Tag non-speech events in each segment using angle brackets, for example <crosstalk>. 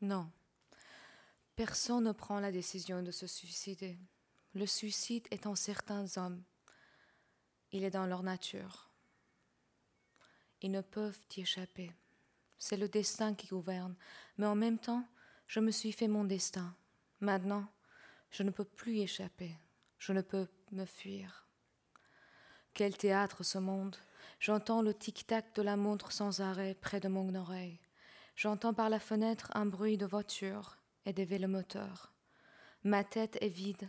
Non. Personne ne prend la décision de se suicider. Le suicide est en certains hommes. Il est dans leur nature. Ils ne peuvent y échapper. C'est le destin qui gouverne. Mais en même temps, je me suis fait mon destin. Maintenant, je ne peux plus y échapper. Je ne peux me fuir. Quel théâtre ce monde? J'entends le tic-tac de la montre sans arrêt près de mon oreille. J'entends par la fenêtre un bruit de voiture et des vélomoteurs. Ma tête est vide,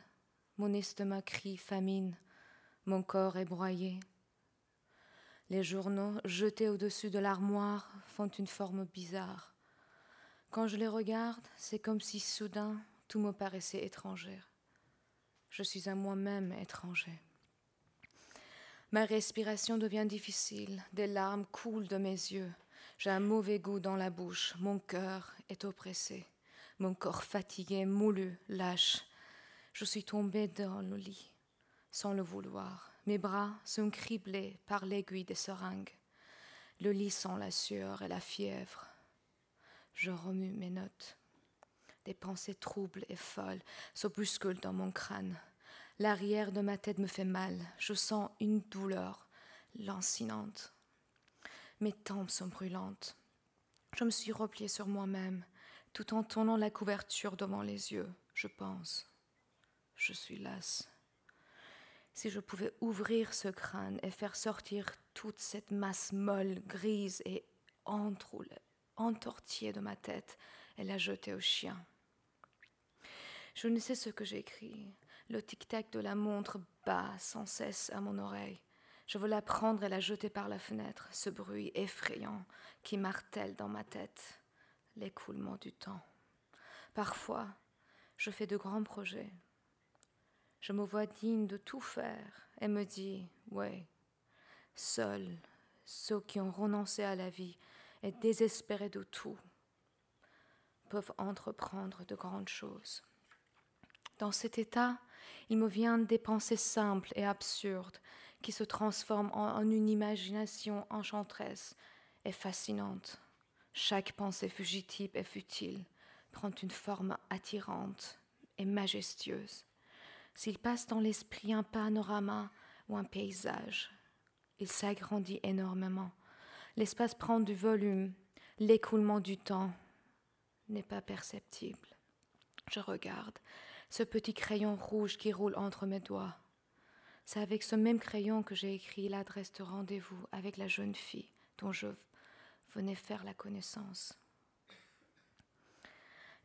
mon estomac crie famine, mon corps est broyé. Les journaux jetés au-dessus de l'armoire font une forme bizarre. Quand je les regarde, c'est comme si soudain tout me paraissait étranger. Je suis à moi-même étranger. Ma respiration devient difficile, des larmes coulent de mes yeux. J'ai un mauvais goût dans la bouche, mon cœur est oppressé, mon corps fatigué, moulu, lâche. Je suis tombée dans le lit, sans le vouloir. Mes bras sont criblés par l'aiguille des seringues. Le lit sent la sueur et la fièvre. Je remue mes notes. Des pensées troubles et folles se bousculent dans mon crâne. L'arrière de ma tête me fait mal. Je sens une douleur lancinante. Mes tempes sont brûlantes. Je me suis repliée sur moi-même, tout en tournant la couverture devant les yeux. Je pense. Je suis lasse. Si je pouvais ouvrir ce crâne et faire sortir toute cette masse molle, grise et entortillée de ma tête et la jeter au chien. Je ne sais ce que j'écris. Le tic-tac de la montre bat sans cesse à mon oreille. Je veux la prendre et la jeter par la fenêtre, ce bruit effrayant qui martèle dans ma tête l'écoulement du temps. Parfois, je fais de grands projets. Je me vois digne de tout faire et me dis, ouais, seuls ceux qui ont renoncé à la vie et désespérés de tout peuvent entreprendre de grandes choses. Dans cet état, il me vient des pensées simples et absurdes qui se transforment en, une imagination enchanteresse et fascinante. Chaque pensée fugitive et futile prend une forme attirante et majestueuse. S'il passe dans l'esprit un panorama ou un paysage, il s'agrandit énormément. L'espace prend du volume, l'écoulement du temps n'est pas perceptible. Je regarde, ce petit crayon rouge qui roule entre mes doigts. C'est avec ce même crayon que j'ai écrit l'adresse de rendez-vous avec la jeune fille dont je venais faire la connaissance.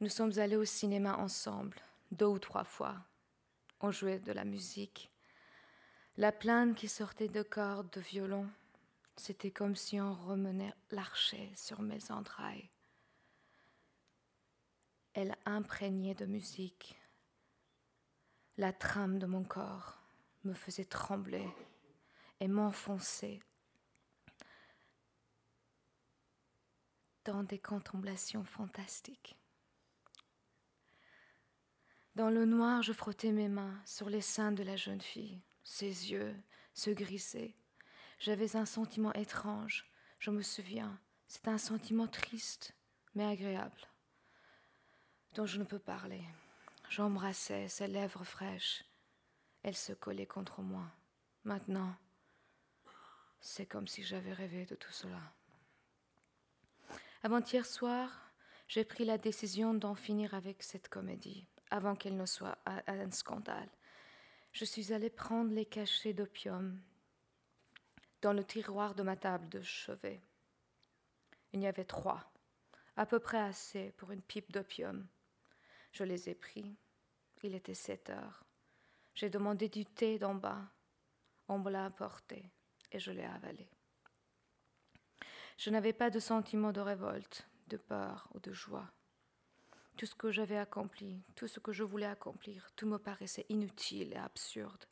Nous sommes allés au cinéma ensemble, deux ou trois fois. On jouait de la musique. La plainte qui sortait de cordes de violon, c'était comme si on remenait l'archet sur mes entrailles. Elle imprégnait de musique la trame de mon corps me faisait trembler et m'enfoncer dans des contemplations fantastiques. Dans le noir, je frottais mes mains sur les seins de la jeune fille. Ses yeux se grisaient. J'avais un sentiment étrange, je me souviens. C'est un sentiment triste, mais agréable, dont je ne peux parler. J'embrassais ses lèvres fraîches. Elle se collait contre moi. Maintenant, c'est comme si j'avais rêvé de tout cela. Avant-hier soir, j'ai pris la décision d'en finir avec cette comédie, avant qu'elle ne soit un scandale. Je suis allée prendre les cachets d'opium dans le tiroir de ma table de chevet. Il y avait trois, à peu près assez pour une pipe d'opium. Je les ai pris. Il était sept heures. J'ai demandé du thé d'en bas. On me l'a apporté et je l'ai avalé. Je n'avais pas de sentiment de révolte, de peur ou de joie. Tout ce que j'avais accompli, tout ce que je voulais accomplir, tout me paraissait inutile et absurde.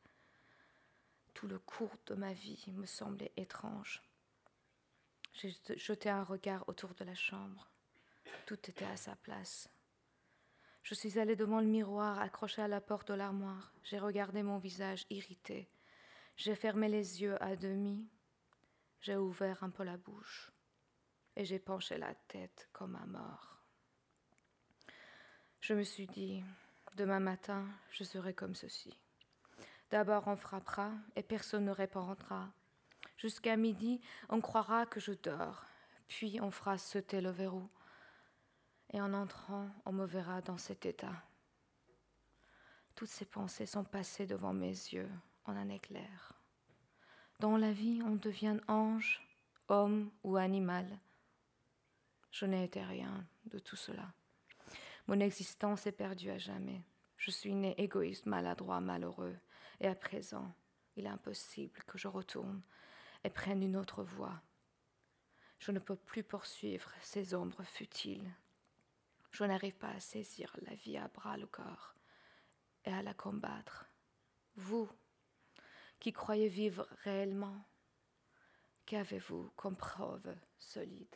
Tout le cours de ma vie me semblait étrange. J'ai jeté un regard autour de la chambre. Tout était à sa place. Je suis allée devant le miroir accroché à la porte de l'armoire. J'ai regardé mon visage irrité. J'ai fermé les yeux à demi. J'ai ouvert un peu la bouche. Et j'ai penché la tête comme un mort. Je me suis dit, demain matin, je serai comme ceci. D'abord on frappera et personne ne répondra. Jusqu'à midi, on croira que je dors, puis on fera sauter le verrou. Et en entrant, on me verra dans cet état. Toutes ces pensées sont passées devant mes yeux en un éclair. Dans la vie, on devient ange, homme ou animal. Je n'ai été rien de tout cela. Mon existence est perdue à jamais. Je suis né égoïste, maladroit, malheureux. Et à présent, il est impossible que je retourne et prenne une autre voie. Je ne peux plus poursuivre ces ombres futiles. Je n'arrive pas à saisir la vie à bras le corps et à la combattre. Vous, qui croyez vivre réellement, qu'avez-vous comme preuve solide?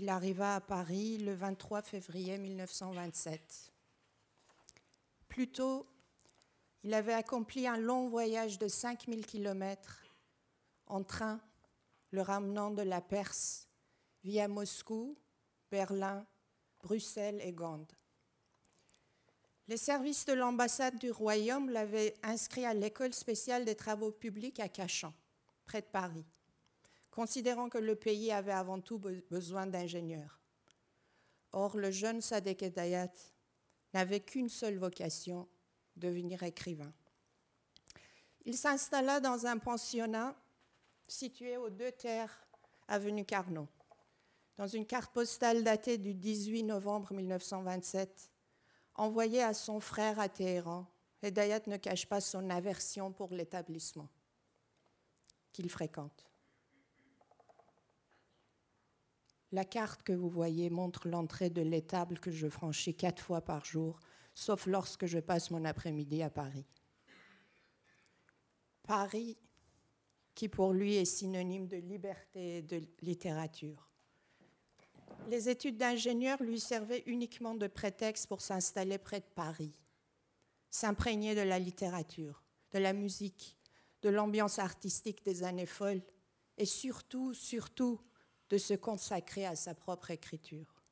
Il arriva à Paris le 23 février 1927. Plus tôt, il avait accompli un long voyage de 5000 kilomètres en train, le ramenant de la Perse via Moscou, Berlin, Bruxelles et Gand. Les services de l'ambassade du royaume l'avaient inscrit à l'école spéciale des travaux publics à Cachan, près de Paris considérant que le pays avait avant tout besoin d'ingénieurs. Or, le jeune Sadek Edayat n'avait qu'une seule vocation, devenir écrivain. Il s'installa dans un pensionnat situé aux deux terres, avenue Carnot. Dans une carte postale datée du 18 novembre 1927, envoyée à son frère à Téhéran, Edayat ne cache pas son aversion pour l'établissement qu'il fréquente. La carte que vous voyez montre l'entrée de l'étable que je franchis quatre fois par jour, sauf lorsque je passe mon après-midi à Paris. Paris, qui pour lui est synonyme de liberté et de littérature. Les études d'ingénieur lui servaient uniquement de prétexte pour s'installer près de Paris, s'imprégner de la littérature, de la musique, de l'ambiance artistique des années folles et surtout, surtout, de se consacrer à sa propre écriture.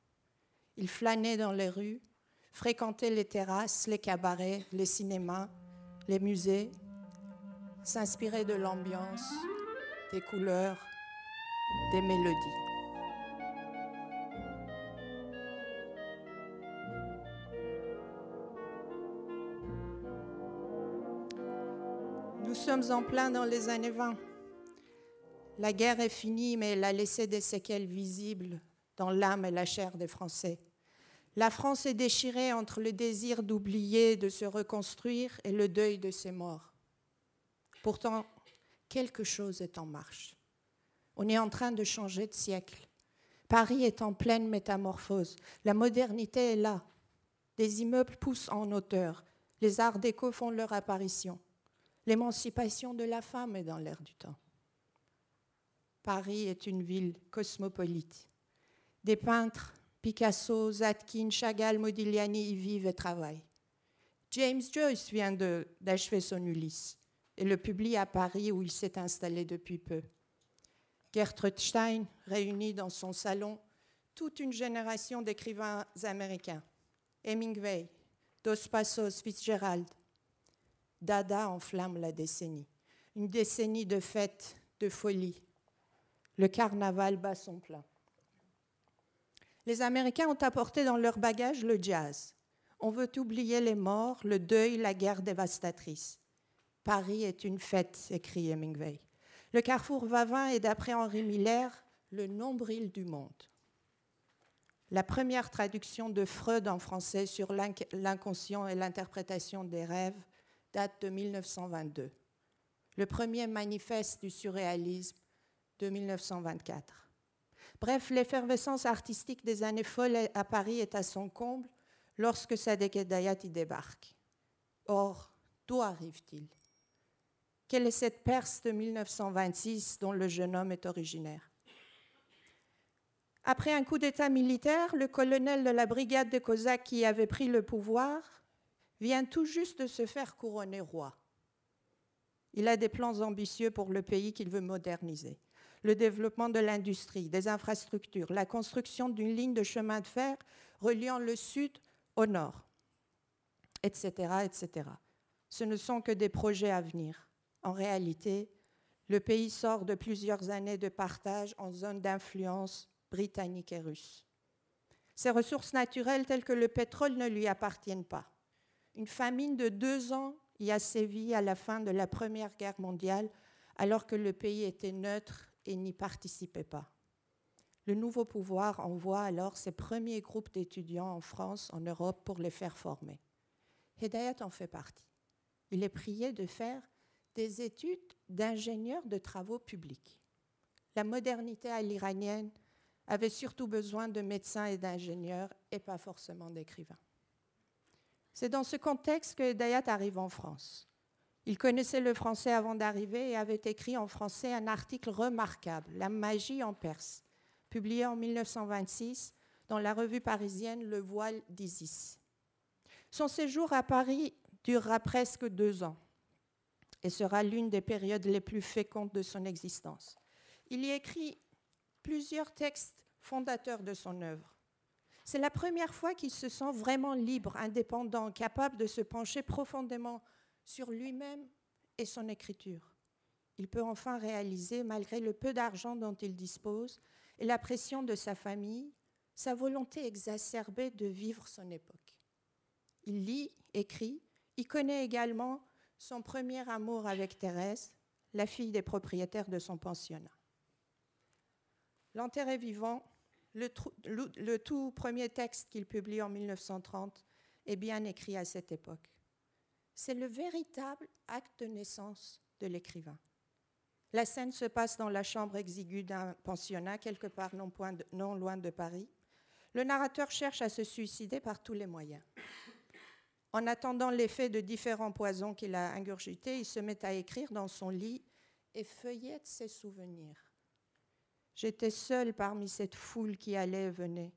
Il flânait dans les rues, fréquentait les terrasses, les cabarets, les cinémas, les musées, s'inspirait de l'ambiance, des couleurs, des mélodies. Nous sommes en plein dans les années 20. La guerre est finie, mais elle a laissé des séquelles visibles dans l'âme et la chair des Français. La France est déchirée entre le désir d'oublier, de se reconstruire et le deuil de ses morts. Pourtant, quelque chose est en marche. On est en train de changer de siècle. Paris est en pleine métamorphose. La modernité est là. Des immeubles poussent en hauteur. Les arts déco font leur apparition. L'émancipation de la femme est dans l'air du temps. Paris est une ville cosmopolite. Des peintres, Picasso, Zatkin, Chagall, Modigliani y vivent et travaillent. James Joyce vient d'achever son Ulysse et le publie à Paris où il s'est installé depuis peu. Gertrude Stein réunit dans son salon toute une génération d'écrivains américains. Hemingway, Dos Passos, Fitzgerald. Dada enflamme la décennie. Une décennie de fêtes, de folie, le carnaval bat son plein. Les Américains ont apporté dans leur bagage le jazz. On veut oublier les morts, le deuil, la guerre dévastatrice. Paris est une fête, écrit Hemingway. Le carrefour Vavin est, d'après Henri Miller, le nombril du monde. La première traduction de Freud en français sur l'inconscient et l'interprétation des rêves date de 1922. Le premier manifeste du surréalisme de 1924. Bref, l'effervescence artistique des années folles à Paris est à son comble lorsque Sadek Dayat y débarque. Or, D'où arrive-t-il? Quelle est cette Perse de 1926 dont le jeune homme est originaire? Après un coup d'État militaire, le colonel de la brigade de Cosaques qui avait pris le pouvoir vient tout juste de se faire couronner roi. Il a des plans ambitieux pour le pays qu'il veut moderniser. Le développement de l'industrie, des infrastructures, la construction d'une ligne de chemin de fer reliant le sud au nord, etc., etc. Ce ne sont que des projets à venir. En réalité, le pays sort de plusieurs années de partage en zone d'influence britannique et russe. Ses ressources naturelles telles que le pétrole ne lui appartiennent pas. Une famine de deux ans y a sévi à la fin de la Première Guerre mondiale, alors que le pays était neutre et n'y participait pas. Le nouveau pouvoir envoie alors ses premiers groupes d'étudiants en France, en Europe, pour les faire former. Hedayat en fait partie. Il est prié de faire des études d'ingénieur de travaux publics. La modernité à l'iranienne avait surtout besoin de médecins et d'ingénieurs et pas forcément d'écrivains. C'est dans ce contexte que Hedayat arrive en France. Il connaissait le français avant d'arriver et avait écrit en français un article remarquable, La magie en Perse, publié en 1926 dans la revue parisienne Le Voile d'Isis. Son séjour à Paris durera presque deux ans et sera l'une des périodes les plus fécondes de son existence. Il y écrit plusieurs textes fondateurs de son œuvre. C'est la première fois qu'il se sent vraiment libre, indépendant, capable de se pencher profondément sur lui-même et son écriture. Il peut enfin réaliser, malgré le peu d'argent dont il dispose et la pression de sa famille, sa volonté exacerbée de vivre son époque. Il lit, écrit, il connaît également son premier amour avec Thérèse, la fille des propriétaires de son pensionnat. L'enterré vivant, le, le, tout premier texte qu'il publie en 1930, est bien écrit à cette époque. C'est le véritable acte de naissance de l'écrivain. La scène se passe dans la chambre exiguë d'un pensionnat, quelque part non, loin de Paris. Le narrateur cherche à se suicider par tous les moyens. En attendant l'effet de différents poisons qu'il a ingurgités, il se met à écrire dans son lit et feuillette ses souvenirs. J'étais seule parmi cette foule qui allait et venait.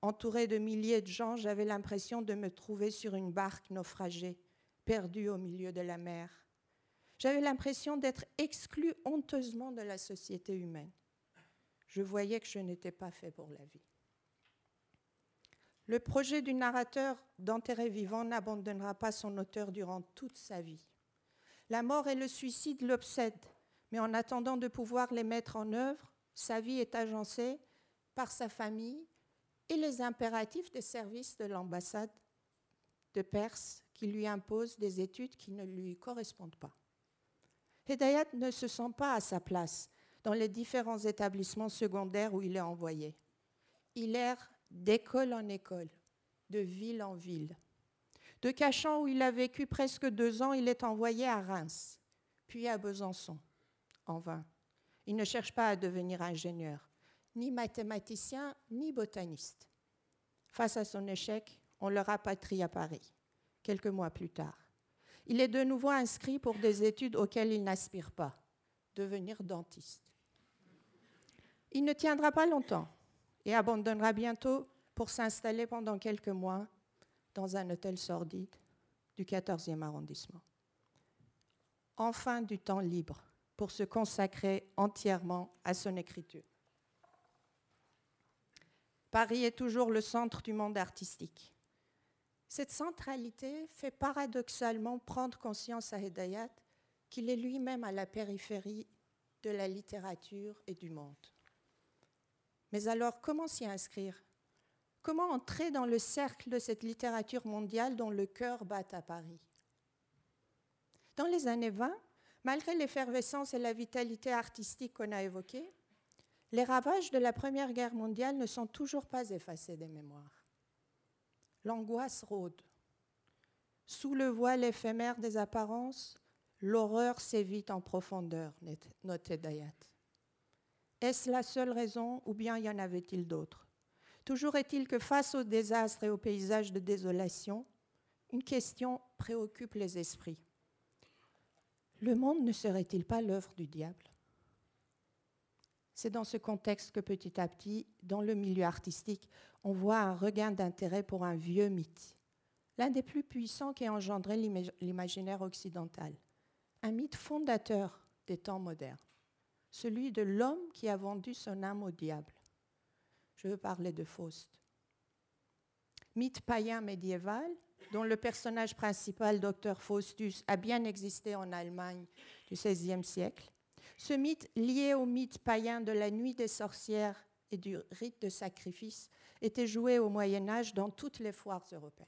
Entourée de milliers de gens, j'avais l'impression de me trouver sur une barque naufragée, perdue au milieu de la mer. J'avais l'impression d'être exclue honteusement de la société humaine. Je voyais que je n'étais pas fait pour la vie. Le projet du narrateur d'enterrer vivant n'abandonnera pas son auteur durant toute sa vie. La mort et le suicide l'obsèdent, mais en attendant de pouvoir les mettre en œuvre, sa vie est agencée par sa famille et les impératifs des services de l'ambassade de Perse qui lui imposent des études qui ne lui correspondent pas. Hedayat ne se sent pas à sa place dans les différents établissements secondaires où il est envoyé. Il erre d'école en école, de ville en ville. De Cachan, où il a vécu presque deux ans, il est envoyé à Reims, puis à Besançon, en vain. Il ne cherche pas à devenir ingénieur, ni mathématicien, ni botaniste. Face à son échec, on le rapatrie à Paris, quelques mois plus tard. Il est de nouveau inscrit pour des études auxquelles il n'aspire pas, devenir dentiste. Il ne tiendra pas longtemps et abandonnera bientôt pour s'installer pendant quelques mois dans un hôtel sordide du 14e arrondissement. Enfin du temps libre pour se consacrer entièrement à son écriture. Paris est toujours le centre du monde artistique. Cette centralité fait paradoxalement prendre conscience à Hedayat qu'il est lui-même à la périphérie de la littérature et du monde. Mais alors, comment s'y inscrire? Comment entrer dans le cercle de cette littérature mondiale dont le cœur bat à Paris? Dans les années 20, malgré l'effervescence et la vitalité artistique qu'on a évoquées, les ravages de la Première Guerre mondiale ne sont toujours pas effacés des mémoires. L'angoisse rôde. Sous le voile éphémère des apparences, l'horreur sévit en profondeur, notait Dayat. Est-ce la seule raison ou bien y en avait-il d'autres? Toujours est-il que face au désastre et au paysage de désolation, une question préoccupe les esprits. Le monde ne serait-il pas l'œuvre du diable? C'est dans ce contexte que petit à petit, dans le milieu artistique, on voit un regain d'intérêt pour un vieux mythe, l'un des plus puissants qui a engendré l'imaginaire occidental, un mythe fondateur des temps modernes, celui de l'homme qui a vendu son âme au diable. Je veux parler de Faust. Mythe païen médiéval dont le personnage principal, Dr Faustus, a bien existé en Allemagne du XVIe siècle. Ce mythe, lié au mythe païen de la nuit des sorcières et du rite de sacrifice, était joué au Moyen Âge dans toutes les foires européennes.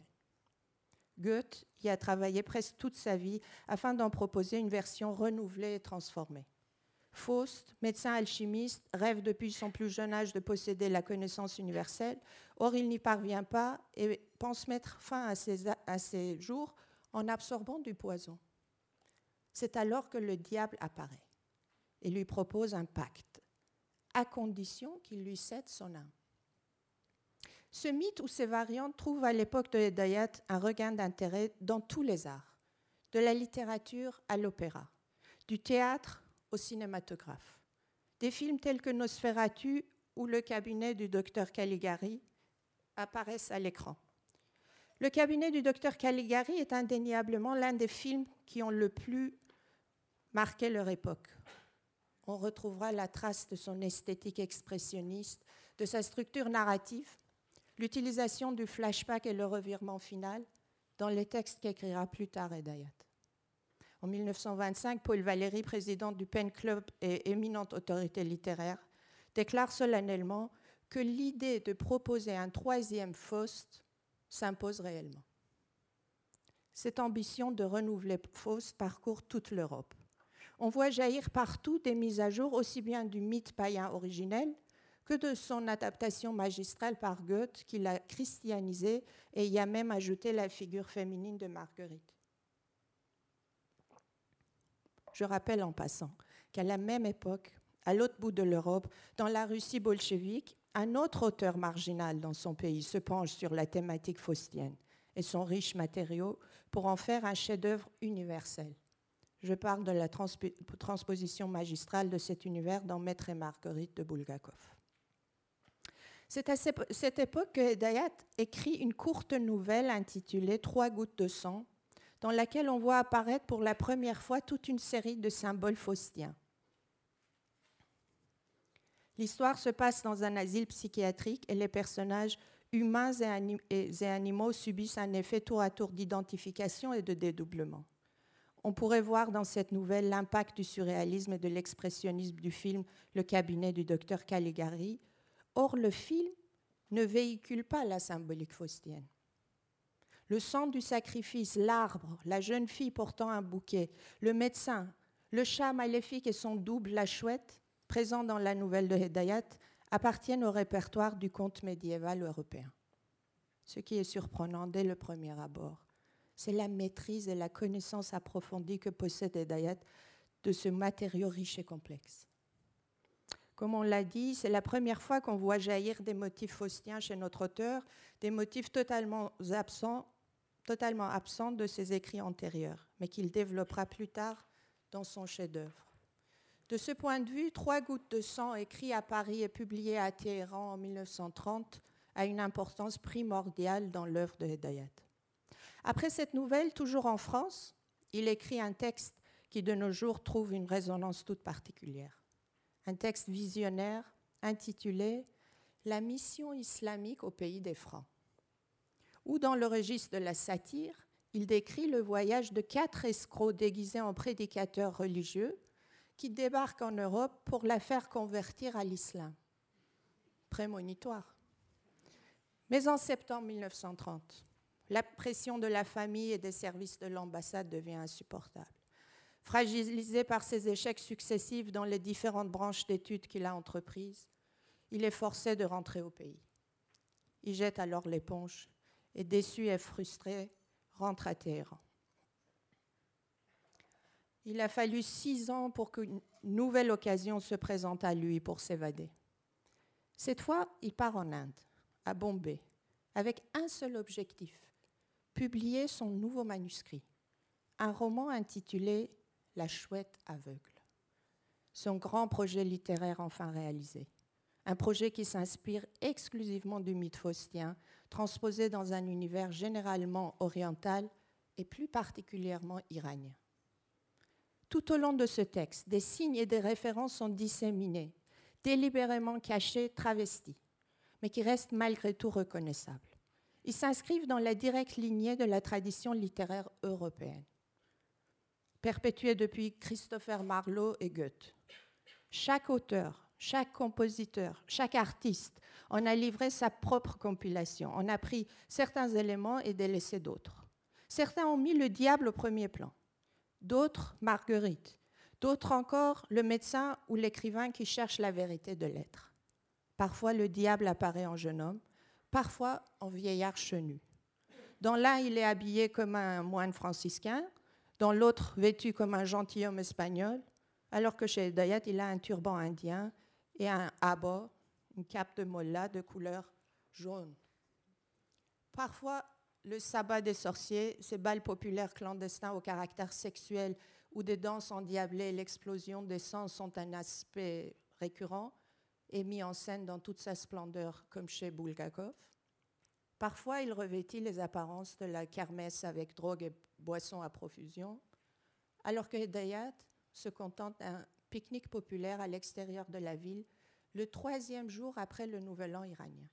Goethe y a travaillé presque toute sa vie afin d'en proposer une version renouvelée et transformée. Faust, médecin alchimiste, rêve depuis son plus jeune âge de posséder la connaissance universelle. Or, il n'y parvient pas et pense mettre fin à ses, jours en absorbant du poison. C'est alors que le diable apparaît et lui propose un pacte, à condition qu'il lui cède son âme. Ce mythe ou ses variantes trouvent à l'époque de Hedayat un regain d'intérêt dans tous les arts, de la littérature à l'opéra, du théâtre au cinématographe. Des films tels que Nosferatu ou Le cabinet du docteur Caligari apparaissent à l'écran. Le cabinet du docteur Caligari est indéniablement l'un des films qui ont le plus marqué leur époque. On retrouvera la trace de son esthétique expressionniste, de sa structure narrative, l'utilisation du flashback et le revirement final dans les textes qu'écrira plus tard Edayat. En 1925, Paul Valéry, président du Pen Club et éminente autorité littéraire, déclare solennellement que l'idée de proposer un troisième Faust s'impose réellement. Cette ambition de renouveler Faust parcourt toute l'Europe. On voit jaillir partout des mises à jour aussi bien du mythe païen originel que de son adaptation magistrale par Goethe, qui l'a christianisé et y a même ajouté la figure féminine de Marguerite. Je rappelle en passant qu'à la même époque, à l'autre bout de l'Europe, dans la Russie bolchevique, un autre auteur marginal dans son pays se penche sur la thématique faustienne et son riche matériau pour en faire un chef-d'œuvre universel. Je parle de la transposition magistrale de cet univers dans Maître et Marguerite de Bulgakov. C'est à cette époque que Dayat écrit une courte nouvelle intitulée Trois gouttes de sang, dans laquelle on voit apparaître pour la première fois toute une série de symboles faustiens. L'histoire se passe dans un asile psychiatrique et les personnages humains et, animaux subissent un effet tour à tour d'identification et de dédoublement. On pourrait voir dans cette nouvelle l'impact du surréalisme et de l'expressionnisme du film Le cabinet du docteur Caligari. Or, le film ne véhicule pas la symbolique faustienne le sang du sacrifice, l'arbre, la jeune fille portant un bouquet, le médecin, le chat maléfique et son double, la chouette, présents dans la nouvelle de Hedayat, appartiennent au répertoire du conte médiéval européen. Ce qui est surprenant dès le premier abord, c'est la maîtrise et la connaissance approfondie que possède Hedayat de ce matériau riche et complexe. Comme on l'a dit, c'est la première fois qu'on voit jaillir des motifs faustiens chez notre auteur, des motifs totalement absents totalement absente de ses écrits antérieurs, mais qu'il développera plus tard dans son chef-d'œuvre. De ce point de vue, Trois gouttes de sang, écrit à Paris et publié à Téhéran en 1930, a une importance primordiale dans l'œuvre de Hedayat. Après cette nouvelle, toujours en France, il écrit un texte qui de nos jours trouve une résonance toute particulière. Un texte visionnaire intitulé La mission islamique au pays des Francs ou dans le registre de la satire, il décrit le voyage de quatre escrocs déguisés en prédicateurs religieux qui débarquent en Europe pour la faire convertir à l'islam. Prémonitoire. Mais en septembre 1930, la pression de la famille et des services de l'ambassade devient insupportable. Fragilisé par ses échecs successifs dans les différentes branches d'études qu'il a entreprises, il est forcé de rentrer au pays. Il jette alors l'éponge et déçu et frustré, rentre à Téhéran. Il a fallu six ans pour qu'une nouvelle occasion se présente à lui pour s'évader. Cette fois, il part en Inde, à Bombay, avec un seul objectif, publier son nouveau manuscrit, un roman intitulé La chouette aveugle. Son grand projet littéraire enfin réalisé. Un projet qui s'inspire exclusivement du mythe faustien, transposé dans un univers généralement oriental et plus particulièrement iranien. Tout au long de ce texte, des signes et des références sont disséminés, délibérément cachés, travestis, mais qui restent malgré tout reconnaissables. Ils s'inscrivent dans la directe lignée de la tradition littéraire européenne, perpétuée depuis Christopher Marlowe et Goethe. Chaque auteur, chaque compositeur, chaque artiste en a livré sa propre compilation. On a pris certains éléments et délaissé d'autres. Certains ont mis le diable au premier plan, d'autres Marguerite, d'autres encore le médecin ou l'écrivain qui cherche la vérité de l'être. Parfois le diable apparaît en jeune homme, parfois en vieillard chenu. Dans l'un, il est habillé comme un moine franciscain, dans l'autre, vêtu comme un gentilhomme espagnol, alors que chez Dayat, il a un turban indien et un abba, une cape de molla de couleur jaune. Parfois, le sabbat des sorciers, ces balles populaires clandestins au caractère sexuel où des danses endiablées l'explosion des sens sont un aspect récurrent et mis en scène dans toute sa splendeur, comme chez Bulgakov. Parfois, il revêtit les apparences de la kermesse avec drogue et boissons à profusion, alors que Hedayat se contente d'un pique-nique populaire à l'extérieur de la ville le troisième jour après le Nouvel An iranien.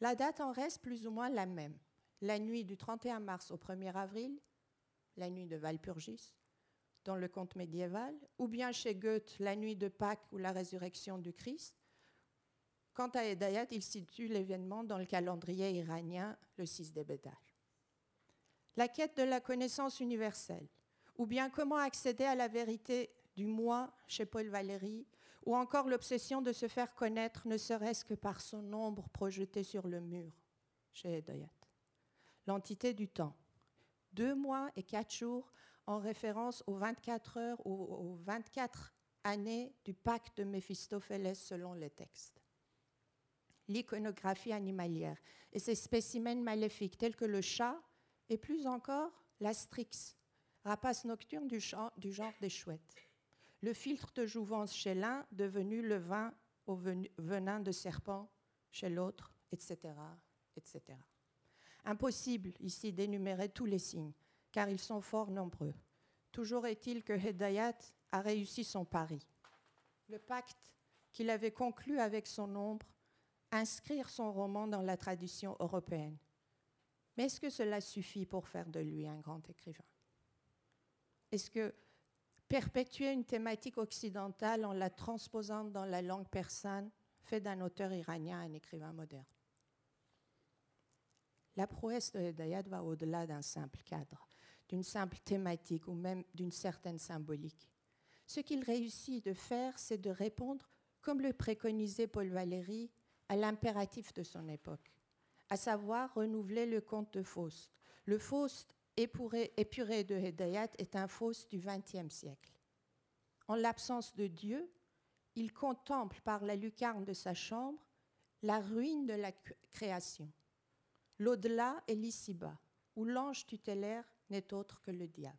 La date en reste plus ou moins la même. La nuit du 31 mars au 1er avril, la nuit de Valpurgis, dans le conte médiéval, ou bien chez Goethe, la nuit de Pâques ou la résurrection du Christ. Quant à Hedayat, il situe l'événement dans le calendrier iranien, le 6 des Bédal. La quête de la connaissance universelle, ou bien comment accéder à la vérité du moi chez Paul Valéry, ou encore l'obsession de se faire connaître ne serait-ce que par son ombre projetée sur le mur chez Hedayat. L'entité du temps, deux mois et quatre jours en référence aux 24 heures ou aux 24 années du pacte de Méphistophélès selon les textes. L'iconographie animalière et ses spécimens maléfiques tels que le chat et plus encore l'astrix, rapace nocturne du, genre des chouettes. Le filtre de jouvence chez l'un devenu le vin au venin de serpent chez l'autre, etc., etc. Impossible ici d'énumérer tous les signes, car ils sont fort nombreux. Toujours est-il que Hedayat a réussi son pari. Le pacte qu'il avait conclu avec son ombre, inscrire son roman dans la tradition européenne. Mais est-ce que cela suffit pour faire de lui un grand écrivain? Est-ce que perpétuer une thématique occidentale en la transposant dans la langue persane fait d'un auteur iranien un écrivain moderne? La prouesse de Hedayat va au-delà d'un simple cadre, d'une simple thématique ou même d'une certaine symbolique. Ce qu'il réussit de faire, c'est de répondre, comme le préconisait Paul Valéry, à l'impératif de son époque, à savoir renouveler le conte de Faust. Le Faust épuré, épuré de Hedayat est un Faust du XXe siècle. En l'absence de Dieu, il contemple par la lucarne de sa chambre la ruine de la création. L'au-delà est l'ici-bas, où l'ange tutélaire n'est autre que le diable.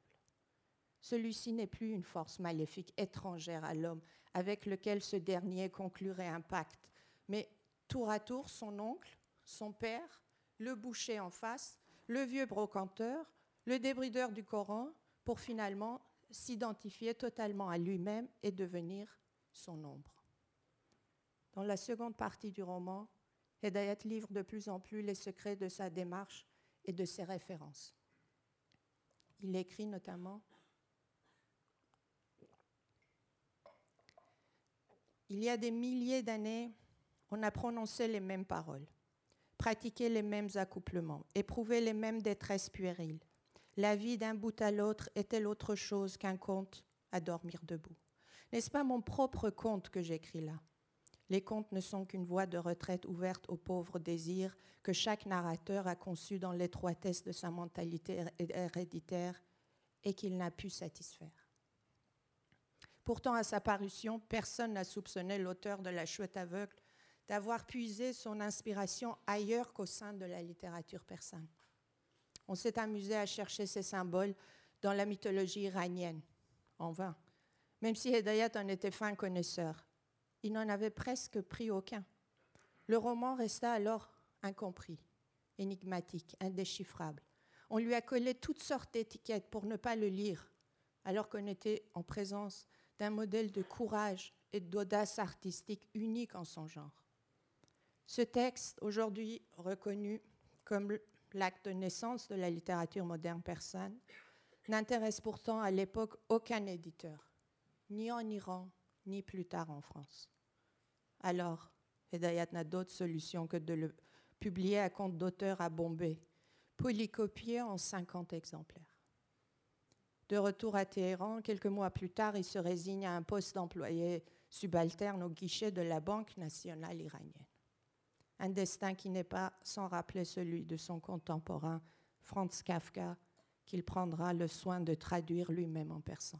Celui-ci n'est plus une force maléfique étrangère à l'homme avec lequel ce dernier conclurait un pacte, mais tour à tour son oncle, son père, le boucher en face, le vieux brocanteur, le débrideur du Coran, pour finalement s'identifier totalement à lui-même et devenir son ombre. Dans la seconde partie du roman, Hedayat livre de plus en plus les secrets de sa démarche et de ses références. Il écrit notamment Il y a des milliers d'années, on a prononcé les mêmes paroles, pratiqué les mêmes accouplements, éprouvé les mêmes détresses puériles. La vie d'un bout à l'autre est-elle autre chose qu'un conte à dormir debout N'est-ce pas mon propre conte que j'écris là? Les contes ne sont qu'une voie de retraite ouverte aux pauvres désirs que chaque narrateur a conçus dans l'étroitesse de sa mentalité héréditaire et qu'il n'a pu satisfaire. Pourtant, à sa parution, personne n'a soupçonné l'auteur de La Chouette aveugle d'avoir puisé son inspiration ailleurs qu'au sein de la littérature persane. On s'est amusé à chercher ces symboles dans la mythologie iranienne, en vain. Même si Hedayat en était fin connaisseur, il n'en avait presque pris aucun. Le roman resta alors incompris, énigmatique, indéchiffrable. On lui a collé toutes sortes d'étiquettes pour ne pas le lire, alors qu'on était en présence d'un modèle de courage et d'audace artistique unique en son genre. Ce texte, aujourd'hui reconnu comme l'acte de naissance de la littérature moderne persane, n'intéresse pourtant à l'époque aucun éditeur, ni en Iran, plus tard en France. Alors, Hedayat n'a d'autre solution que de le publier à compte d'auteur à Bombay, polycopié en 50 exemplaires. De retour à Téhéran, quelques mois plus tard, il se résigne à un poste d'employé subalterne au guichet de la Banque nationale iranienne. Un destin qui n'est pas sans rappeler celui de son contemporain Franz Kafka, qu'il prendra le soin de traduire lui-même en persan.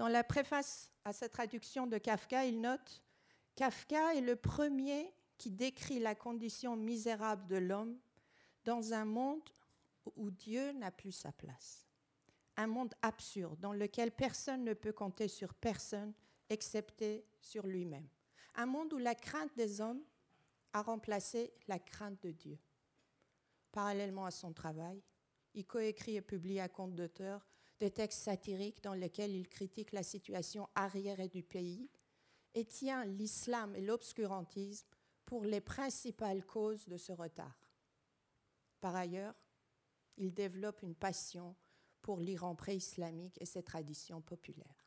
Dans la préface à sa traduction de Kafka, il note Kafka est le premier qui décrit la condition misérable de l'homme dans un monde où Dieu n'a plus sa place. Un monde absurde dans lequel personne ne peut compter sur personne excepté sur lui-même. Un monde où la crainte des hommes a remplacé la crainte de Dieu. Parallèlement à son travail, il coécrit et publie à compte d'auteur des textes satiriques dans lesquels il critique la situation arriérée du pays et tient l'islam et l'obscurantisme pour les principales causes de ce retard. Par ailleurs, il développe une passion pour l'Iran pré-islamique et ses traditions populaires.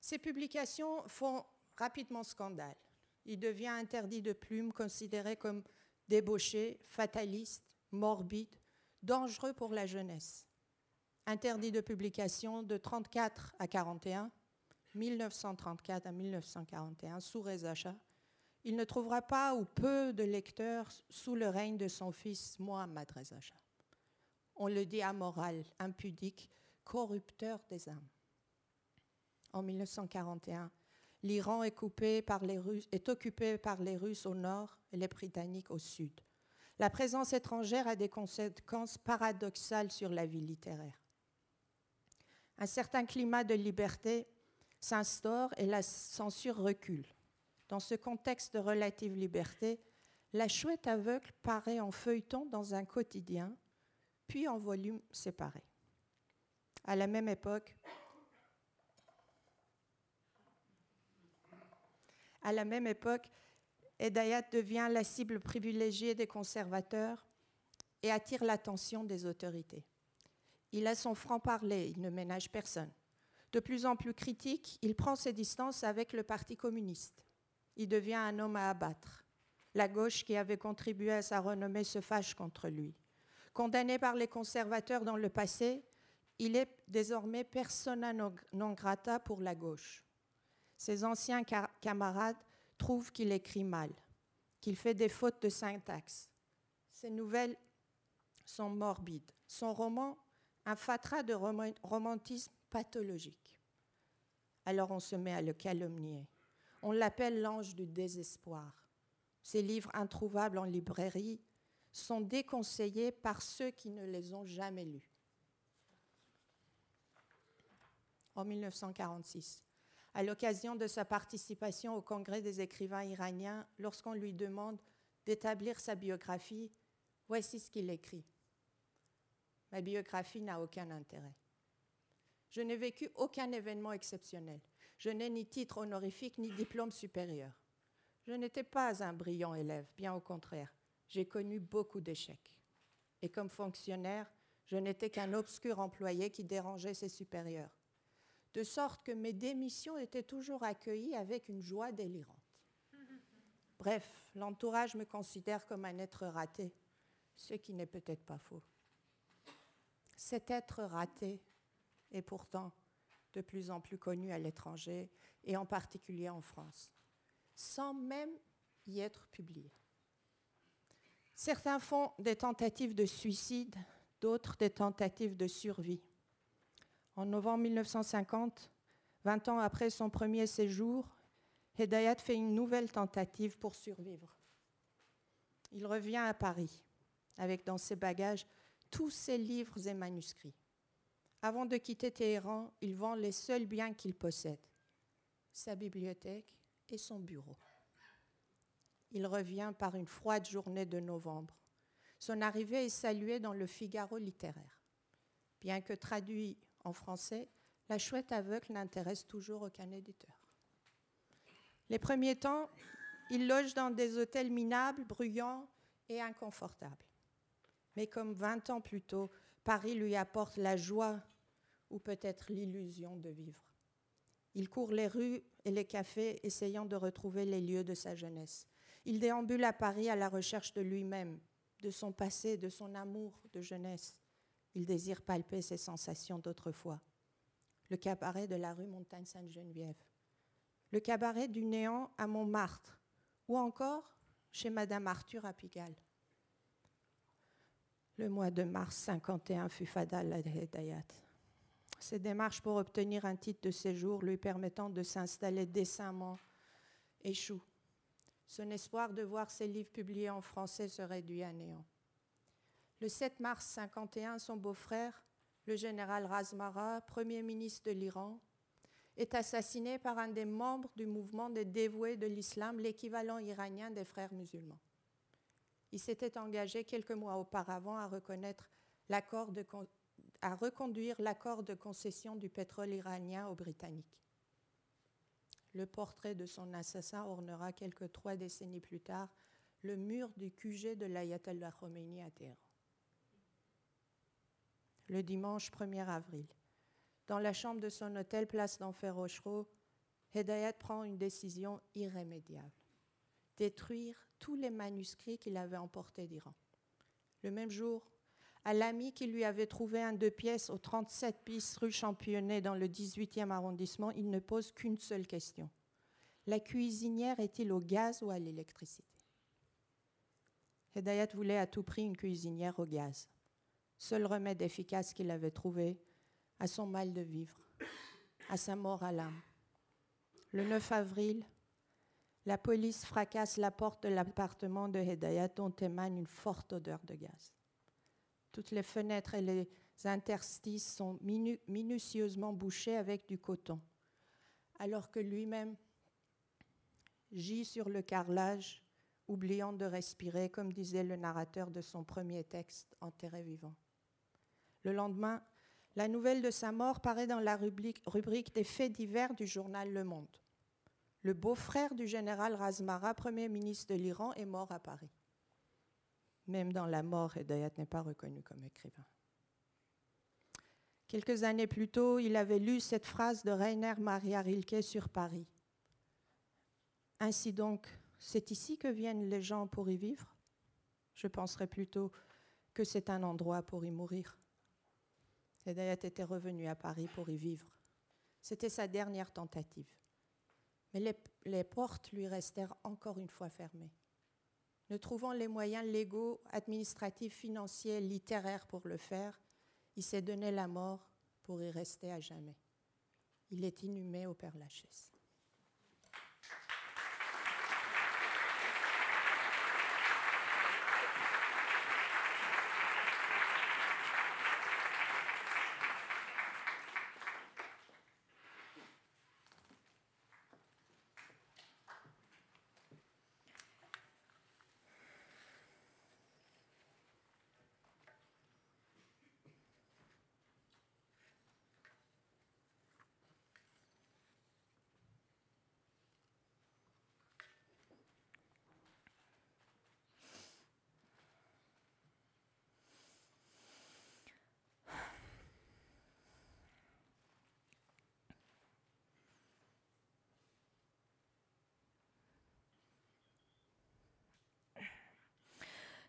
Ces publications font rapidement scandale. Il devient interdit de plume, considéré comme débauché, fataliste, morbide, dangereux pour la jeunesse. Interdit de publication de 34 à 41, 1934 à 1941, sous Reza il ne trouvera pas ou peu de lecteurs sous le règne de son fils Mohammad Reza On le dit amoral, impudique, corrupteur des âmes. En 1941, l'Iran est, est occupé par les Russes au nord et les Britanniques au sud. La présence étrangère a des conséquences paradoxales sur la vie littéraire. Un certain climat de liberté s'instaure et la censure recule. Dans ce contexte de relative liberté, La chouette aveugle paraît en feuilleton dans un quotidien, puis en volume séparé. À la même époque, à devient la cible privilégiée des conservateurs et attire l'attention des autorités. Il a son franc-parler, il ne ménage personne. De plus en plus critique, il prend ses distances avec le Parti communiste. Il devient un homme à abattre. La gauche qui avait contribué à sa renommée se fâche contre lui. Condamné par les conservateurs dans le passé, il est désormais persona non grata pour la gauche. Ses anciens camarades trouvent qu'il écrit mal, qu'il fait des fautes de syntaxe. Ses nouvelles sont morbides. Son roman, un fatras de romantisme pathologique. Alors on se met à le calomnier. On l'appelle l'ange du désespoir. Ses livres introuvables en librairie sont déconseillés par ceux qui ne les ont jamais lus. En 1946, à l'occasion de sa participation au Congrès des écrivains iraniens, lorsqu'on lui demande d'établir sa biographie, voici ce qu'il écrit. Ma biographie n'a aucun intérêt. Je n'ai vécu aucun événement exceptionnel. Je n'ai ni titre honorifique ni diplôme supérieur. Je n'étais pas un brillant élève, bien au contraire. J'ai connu beaucoup d'échecs. Et comme fonctionnaire, je n'étais qu'un obscur employé qui dérangeait ses supérieurs. De sorte que mes démissions étaient toujours accueillies avec une joie délirante. Bref, l'entourage me considère comme un être raté, ce qui n'est peut-être pas faux. Cet être raté et pourtant de plus en plus connu à l'étranger et en particulier en France, sans même y être publié. Certains font des tentatives de suicide, d'autres des tentatives de survie. En novembre 1950, 20 ans après son premier séjour, Hedayat fait une nouvelle tentative pour survivre. Il revient à Paris avec dans ses bagages tous ses livres et manuscrits Avant de quitter Téhéran, il vend les seuls biens qu'il possède, sa bibliothèque et son bureau. Il revient par une froide journée de novembre. Son arrivée est saluée dans le Figaro littéraire. Bien que traduit en français, La chouette aveugle n'intéresse toujours aucun éditeur. Les premiers temps, il loge dans des hôtels minables, bruyants et inconfortables. Mais comme 20 ans plus tôt, Paris lui apporte la joie ou peut-être l'illusion de vivre. Il court les rues et les cafés essayant de retrouver les lieux de sa jeunesse. Il déambule à Paris à la recherche de lui-même, de son passé, de son amour de jeunesse. Il désire palper ses sensations d'autrefois. Le cabaret de la rue Montagne-Sainte-Geneviève. Le cabaret du néant à Montmartre. Ou encore chez Madame Arthur à Pigalle. Le mois de mars 51 fut fatal à Hedayat. Ses démarches pour obtenir un titre de séjour lui permettant de s'installer décemment échouent. Son espoir de voir ses livres publiés en français se réduit à néant. Le 7 mars 51, son beau-frère, le général Razmara, premier ministre de l'Iran, est assassiné par un des membres du mouvement des dévoués de l'islam, l'équivalent iranien des frères musulmans. Il s'était engagé quelques mois auparavant à, reconnaître de, à reconduire l'accord de concession du pétrole iranien aux Britanniques. Le portrait de son assassin ornera quelques trois décennies plus tard le mur du QG de l'Ayatollah Khomeini à Téhéran. Le dimanche 1er avril, dans la chambre de son hôtel Place d'Enfer Rochereau, Hedayat prend une décision irrémédiable détruire tous les manuscrits qu'il avait emportés d'Iran. Le même jour, à l'ami qui lui avait trouvé un deux pièces au 37 bis rue Championnet dans le 18e arrondissement, il ne pose qu'une seule question. La cuisinière est-il au gaz ou à l'électricité? Hedayat voulait à tout prix une cuisinière au gaz. Seul remède efficace qu'il avait trouvé à son mal de vivre, à sa mort à l'âme. Le 9 avril, la police fracasse la porte de l'appartement de Hedayat dont émane une forte odeur de gaz. Toutes les fenêtres et les interstices sont minutieusement bouchés avec du coton, alors que lui-même gît sur le carrelage, oubliant de respirer, comme disait le narrateur de son premier texte, Enterré vivant. Le lendemain, la nouvelle de sa mort paraît dans la rubrique des faits divers du journal Le Monde. Le beau-frère du général Razmara, Premier ministre de l'Iran, est mort à Paris. Même dans la mort, Hedayat n'est pas reconnu comme écrivain. Quelques années plus tôt, il avait lu cette phrase de Rainer Maria Rilke sur Paris. Ainsi donc, c'est ici que viennent les gens pour y vivre Je penserais plutôt que c'est un endroit pour y mourir. Hedayat était revenu à Paris pour y vivre. C'était sa dernière tentative. Mais les, portes lui restèrent encore une fois fermées. Ne trouvant les moyens légaux, administratifs, financiers, littéraires pour le faire, il s'est donné la mort pour y rester à jamais. Il est inhumé au Père Lachaise.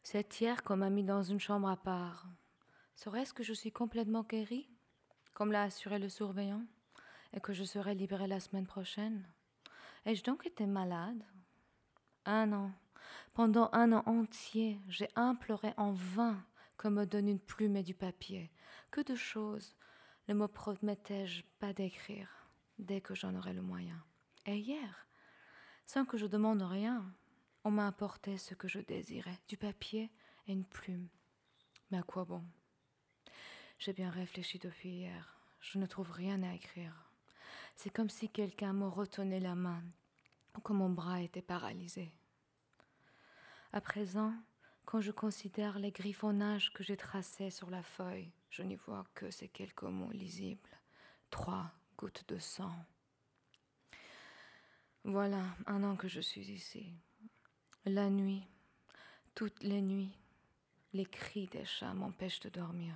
C'est hier qu'on m'a mis dans une chambre à part. Serait-ce que je suis complètement guérie, comme l'a assuré le surveillant, et que je serai libérée la semaine prochaine? Ai-je donc été malade? Un an. Pendant un an entier, j'ai imploré en vain qu'on me donne une plume et du papier. Que de choses ne me promettais-je pas d'écrire dès que j'en aurais le moyen Et hier, sans que je demande rien, on m'a apporté ce que je désirais, du papier et une plume. Mais à quoi bon? J'ai bien réfléchi depuis hier. Je ne trouve rien à écrire. C'est comme si quelqu'un me retenait la main ou que mon bras était paralysé. À présent, quand je considère les griffonnages que j'ai tracés sur la feuille, je n'y vois que ces quelques mots lisibles. Trois gouttes de sang. Voilà un an que je suis ici. La nuit, toutes les nuits, les cris des chats m'empêchent de dormir.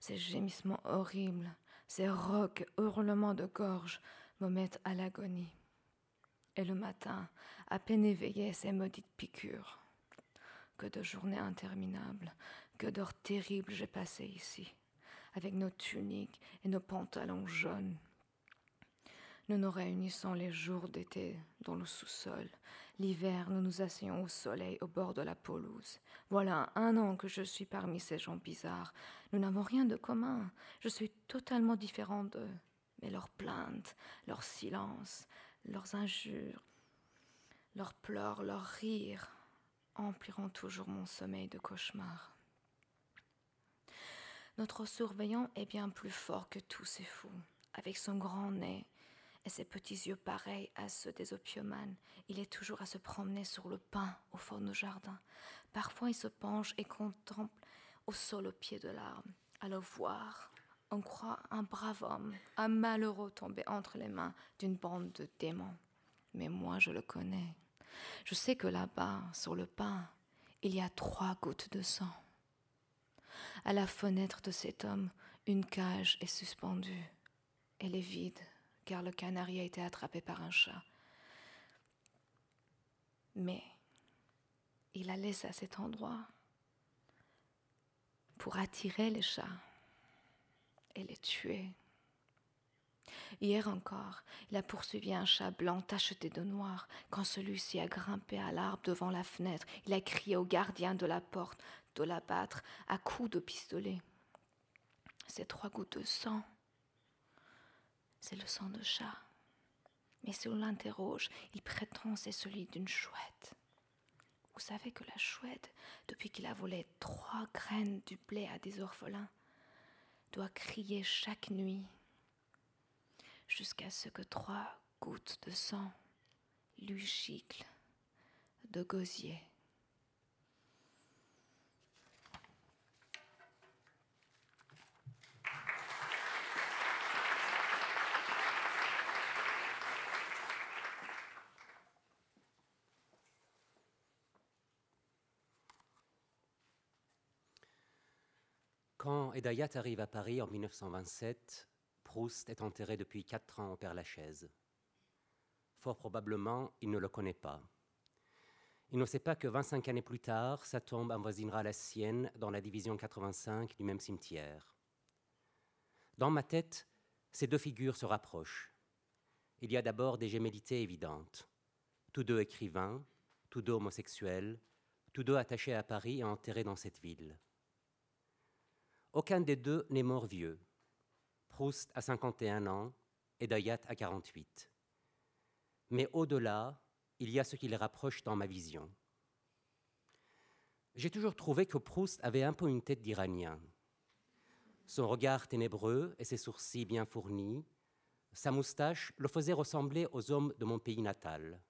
Ces gémissements horribles, ces rocs hurlements de gorge me mettent à l'agonie. Et le matin, à peine éveillé, ces maudites piqûres. Que de journées interminables, que d'heures terribles j'ai passées ici, avec nos tuniques et nos pantalons jaunes. Nous nous réunissons les jours d'été dans le sous-sol. L'hiver, nous nous asseyons au soleil au bord de la pelouse. Voilà un an que je suis parmi ces gens bizarres. Nous n'avons rien de commun. Je suis totalement différent d'eux. Mais leurs plaintes, leurs silences, leurs injures, leurs pleurs, leurs rires empliront toujours mon sommeil de cauchemar. Notre surveillant est bien plus fort que tous ces fous. Avec son grand nez et ses petits yeux pareils à ceux des opiomanes, il est toujours à se promener sur le pain au fond du jardin. Parfois il se penche et contemple au sol au pied de l'arbre. À le voir, on croit un brave homme, un malheureux tombé entre les mains d'une bande de démons. Mais moi, je le connais. Je sais que là-bas, sur le pain, il y a trois gouttes de sang. À la fenêtre de cet homme, une cage est suspendue. Elle est vide, car le canari a été attrapé par un chat. Mais il a laissé à cet endroit pour attirer les chats et les tuer. Hier encore, il a poursuivi un chat blanc tacheté de noir. Quand celui-ci a grimpé à l'arbre devant la fenêtre, il a crié au gardien de la porte de l'abattre à coups de pistolet. Ces trois gouttes de sang, c'est le sang de chat. Mais si on l'interroge, il prétend c'est celui d'une chouette. Vous savez que la chouette, depuis qu'il a volé trois graines du blé à des orphelins, doit crier chaque nuit jusqu'à ce que trois gouttes de sang lui giclent de gosier. Quand Edayat arrive à Paris en 1927, Proust est enterré depuis quatre ans au Père-Lachaise. Fort probablement, il ne le connaît pas. Il ne sait pas que 25 années plus tard, sa tombe avoisinera la sienne dans la division 85 du même cimetière. Dans ma tête, ces deux figures se rapprochent. Il y a d'abord des gémellités évidentes. Tous deux écrivains, tous deux homosexuels, tous deux attachés à Paris et enterrés dans cette ville. Aucun des deux n'est mort vieux. Proust a 51 ans et Dayat a 48. Mais au-delà, il y a ce qui les rapproche dans ma vision. J'ai toujours trouvé que Proust avait un peu une tête d'Iranien. Son regard ténébreux et ses sourcils bien fournis, sa moustache le faisaient ressembler aux hommes de mon pays natal.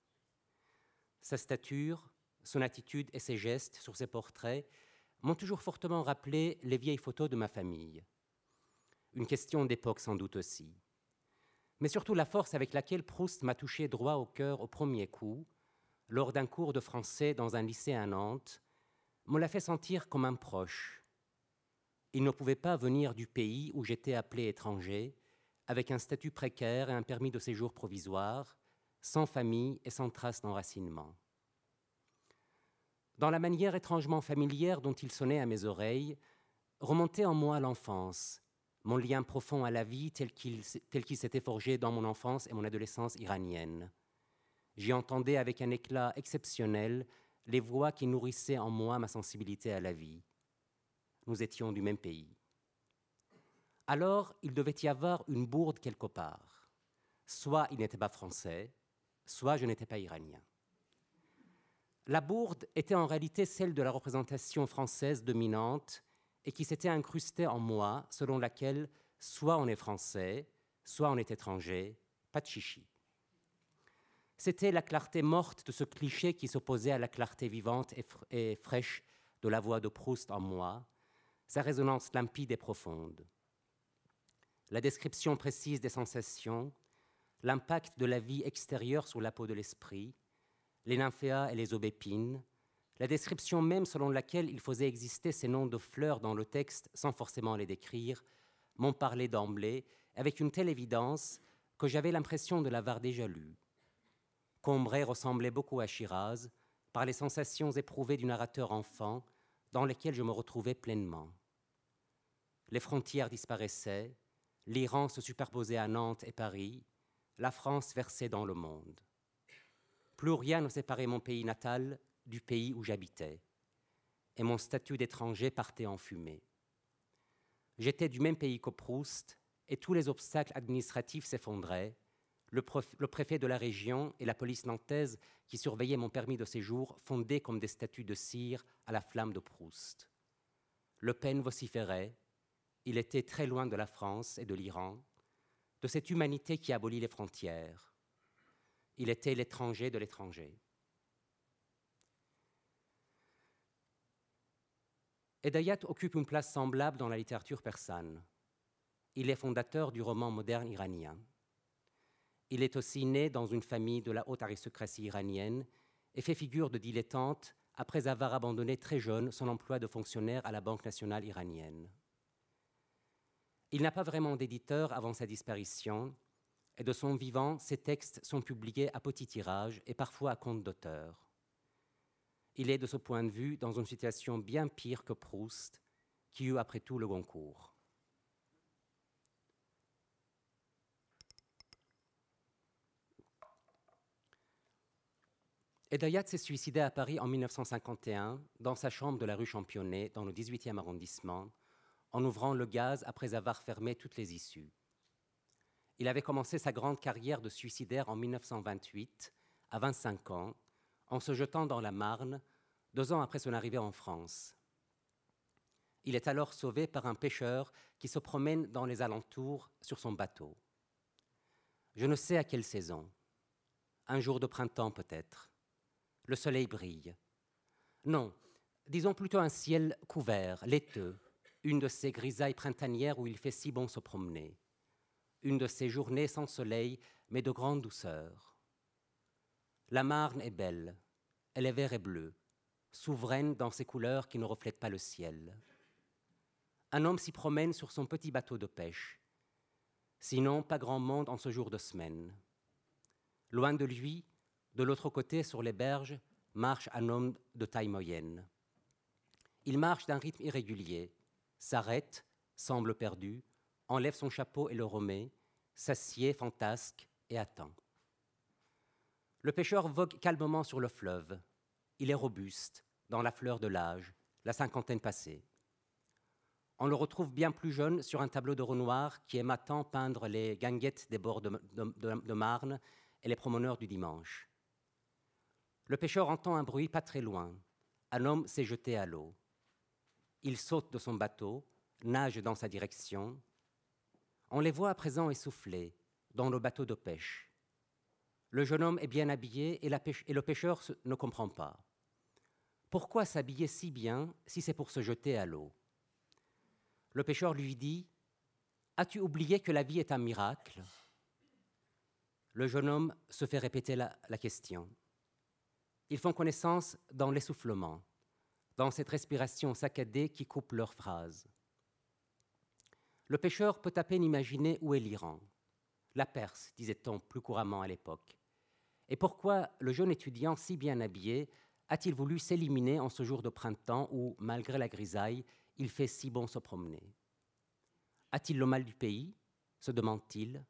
Sa stature, son attitude et ses gestes sur ses portraits m'ont toujours fortement rappelé les vieilles photos de ma famille. Une question d'époque sans doute aussi. Mais surtout la force avec laquelle Proust m'a touché droit au cœur au premier coup, lors d'un cours de français dans un lycée à Nantes, me l'a fait sentir comme un proche. Il ne pouvait pas venir du pays où j'étais appelé étranger, avec un statut précaire et un permis de séjour provisoire, sans famille et sans trace d'enracinement. Dans la manière étrangement familière dont il sonnait à mes oreilles, remontait en moi l'enfance, mon lien profond à la vie tel qu'il s'était forgé dans mon enfance et mon adolescence iranienne. J'y entendais avec un éclat exceptionnel les voix qui nourrissaient en moi ma sensibilité à la vie. Nous étions du même pays. Alors, il devait y avoir une bourde quelque part. Soit il n'était pas français, soit je n'étais pas iranien. La bourde était en réalité celle de la représentation française dominante et qui s'était incrustée en moi, selon laquelle soit on est français, soit on est étranger, pas de chichi. C'était la clarté morte de ce cliché qui s'opposait à la clarté vivante et, fraîche de la voix de Proust en moi, sa résonance limpide et profonde. La description précise des sensations, l'impact de la vie extérieure sur la peau de l'esprit, les nymphéas et les aubépines, la description même selon laquelle il faisait exister ces noms de fleurs dans le texte sans forcément les décrire, m'ont parlé d'emblée avec une telle évidence que j'avais l'impression de l'avoir déjà lu. Combray ressemblait beaucoup à Shiraz par les sensations éprouvées du narrateur enfant dans lesquelles je me retrouvais pleinement. Les frontières disparaissaient, l'Iran se superposait à Nantes et Paris, la France versait dans le monde. Plus rien ne séparait mon pays natal du pays où j'habitais, et mon statut d'étranger partait en fumée. J'étais du même pays que Proust, et tous les obstacles administratifs s'effondraient. Le, préfet de la région et la police nantaise qui surveillaient mon permis de séjour fondaient comme des statues de cire à la flamme de Proust. Le Pen vociférait. Il était très loin de la France et de l'Iran, de cette humanité qui abolit les frontières. Il était l'étranger de l'étranger. Edayat occupe une place semblable dans la littérature persane. Il est fondateur du roman moderne iranien. Il est aussi né dans une famille de la haute aristocratie iranienne et fait figure de dilettante après avoir abandonné très jeune son emploi de fonctionnaire à la Banque nationale iranienne. Il n'a pas vraiment d'éditeur avant sa disparition, et de son vivant, ses textes sont publiés à petit tirage et parfois à compte d'auteur. Il est de ce point de vue dans une situation bien pire que Proust, qui eut après tout le Goncourt. Edayat s'est suicidé à Paris en 1951 dans sa chambre de la rue Championnet, dans le 18e arrondissement, en ouvrant le gaz après avoir fermé toutes les issues. Il avait commencé sa grande carrière de suicidaire en 1928, à 25 ans, en se jetant dans la Marne, deux ans après son arrivée en France. Il est alors sauvé par un pêcheur qui se promène dans les alentours sur son bateau. Je ne sais à quelle saison. Un jour de printemps peut-être. Le soleil brille. Non, disons plutôt un ciel couvert, laiteux, une de ces grisailles printanières où il fait si bon se promener, une de ces journées sans soleil, mais de grande douceur. La Marne est belle, elle est vert et bleue, souveraine dans ses couleurs qui ne reflètent pas le ciel. Un homme s'y promène sur son petit bateau de pêche. Sinon, pas grand monde en ce jour de semaine. Loin de lui, de l'autre côté, sur les berges, marche un homme de taille moyenne. Il marche d'un rythme irrégulier, s'arrête, semble perdu, enlève son chapeau et le remet, s'assied, fantasque et attend. Le pêcheur vogue calmement sur le fleuve. Il est robuste, dans la fleur de l'âge, la cinquantaine passée. On le retrouve bien plus jeune sur un tableau de Renoir qui aime à tant peindre les ganguettes des bords de, Marne et les promeneurs du dimanche. Le pêcheur entend un bruit pas très loin. Un homme s'est jeté à l'eau. Il saute de son bateau, nage dans sa direction. On les voit à présent essoufflés dans le bateau de pêche. Le jeune homme est bien habillé et, le pêcheur ne comprend pas. Pourquoi s'habiller si bien si c'est pour se jeter à l'eau? Le pêcheur lui dit As-tu oublié que la vie est un miracle Le jeune homme se fait répéter la, la question. Ils font connaissance dans l'essoufflement, dans cette respiration saccadée qui coupe leurs phrases. Le pêcheur peut à peine imaginer où est l'Iran. La Perse, disait-on plus couramment à l'époque. Et pourquoi le jeune étudiant si bien habillé a-t-il voulu s'éliminer en ce jour de printemps où, malgré la grisaille, il fait si bon se promener? A-t-il le mal du pays? se demande-t-il,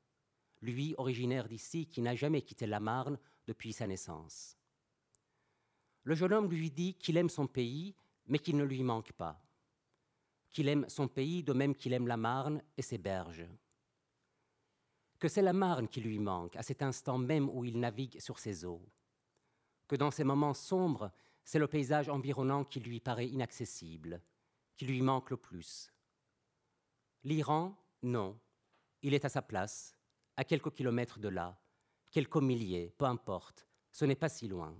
lui originaire d'ici qui n'a jamais quitté la Marne depuis sa naissance. Le jeune homme lui dit qu'il aime son pays, mais qu'il ne lui manque pas, qu'il aime son pays de même qu'il aime la Marne et ses berges que c'est la Marne qui lui manque à cet instant même où il navigue sur ses eaux, que dans ces moments sombres, c'est le paysage environnant qui lui paraît inaccessible, qui lui manque le plus. L'Iran, non. Il est à sa place, à quelques kilomètres de là, quelques milliers, peu importe, ce n'est pas si loin.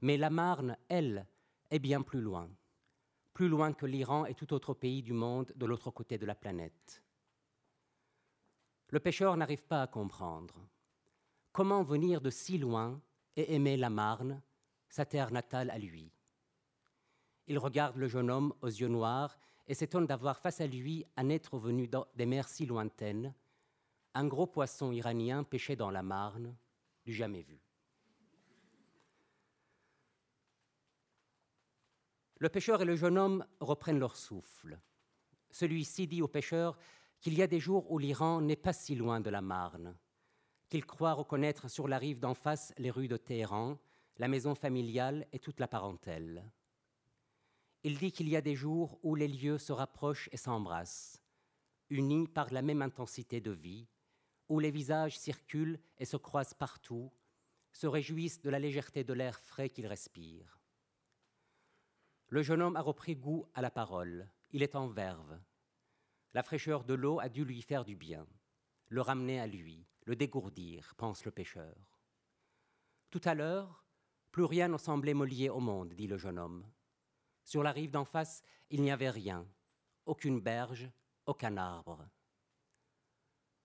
Mais la Marne, elle, est bien plus loin, plus loin que l'Iran et tout autre pays du monde de l'autre côté de la planète. Le pêcheur n'arrive pas à comprendre. Comment venir de si loin et aimer la Marne, sa terre natale à lui Il regarde le jeune homme aux yeux noirs et s'étonne d'avoir face à lui un être venu des mers si lointaines, un gros poisson iranien pêché dans la Marne, du jamais vu. Le pêcheur et le jeune homme reprennent leur souffle. Celui-ci dit au pêcheur qu'il y a des jours où l'Iran n'est pas si loin de la Marne, qu'il croit reconnaître sur la rive d'en face les rues de Téhéran, la maison familiale et toute la parentèle. Il dit qu'il y a des jours où les lieux se rapprochent et s'embrassent, unis par la même intensité de vie, où les visages circulent et se croisent partout, se réjouissent de la légèreté de l'air frais qu'ils respirent. Le jeune homme a repris goût à la parole, il est en verve. La fraîcheur de l'eau a dû lui faire du bien, le ramener à lui, le dégourdir, pense le pêcheur. Tout à l'heure, plus rien ne semblait me lier au monde, dit le jeune homme. Sur la rive d'en face, il n'y avait rien, aucune berge, aucun arbre.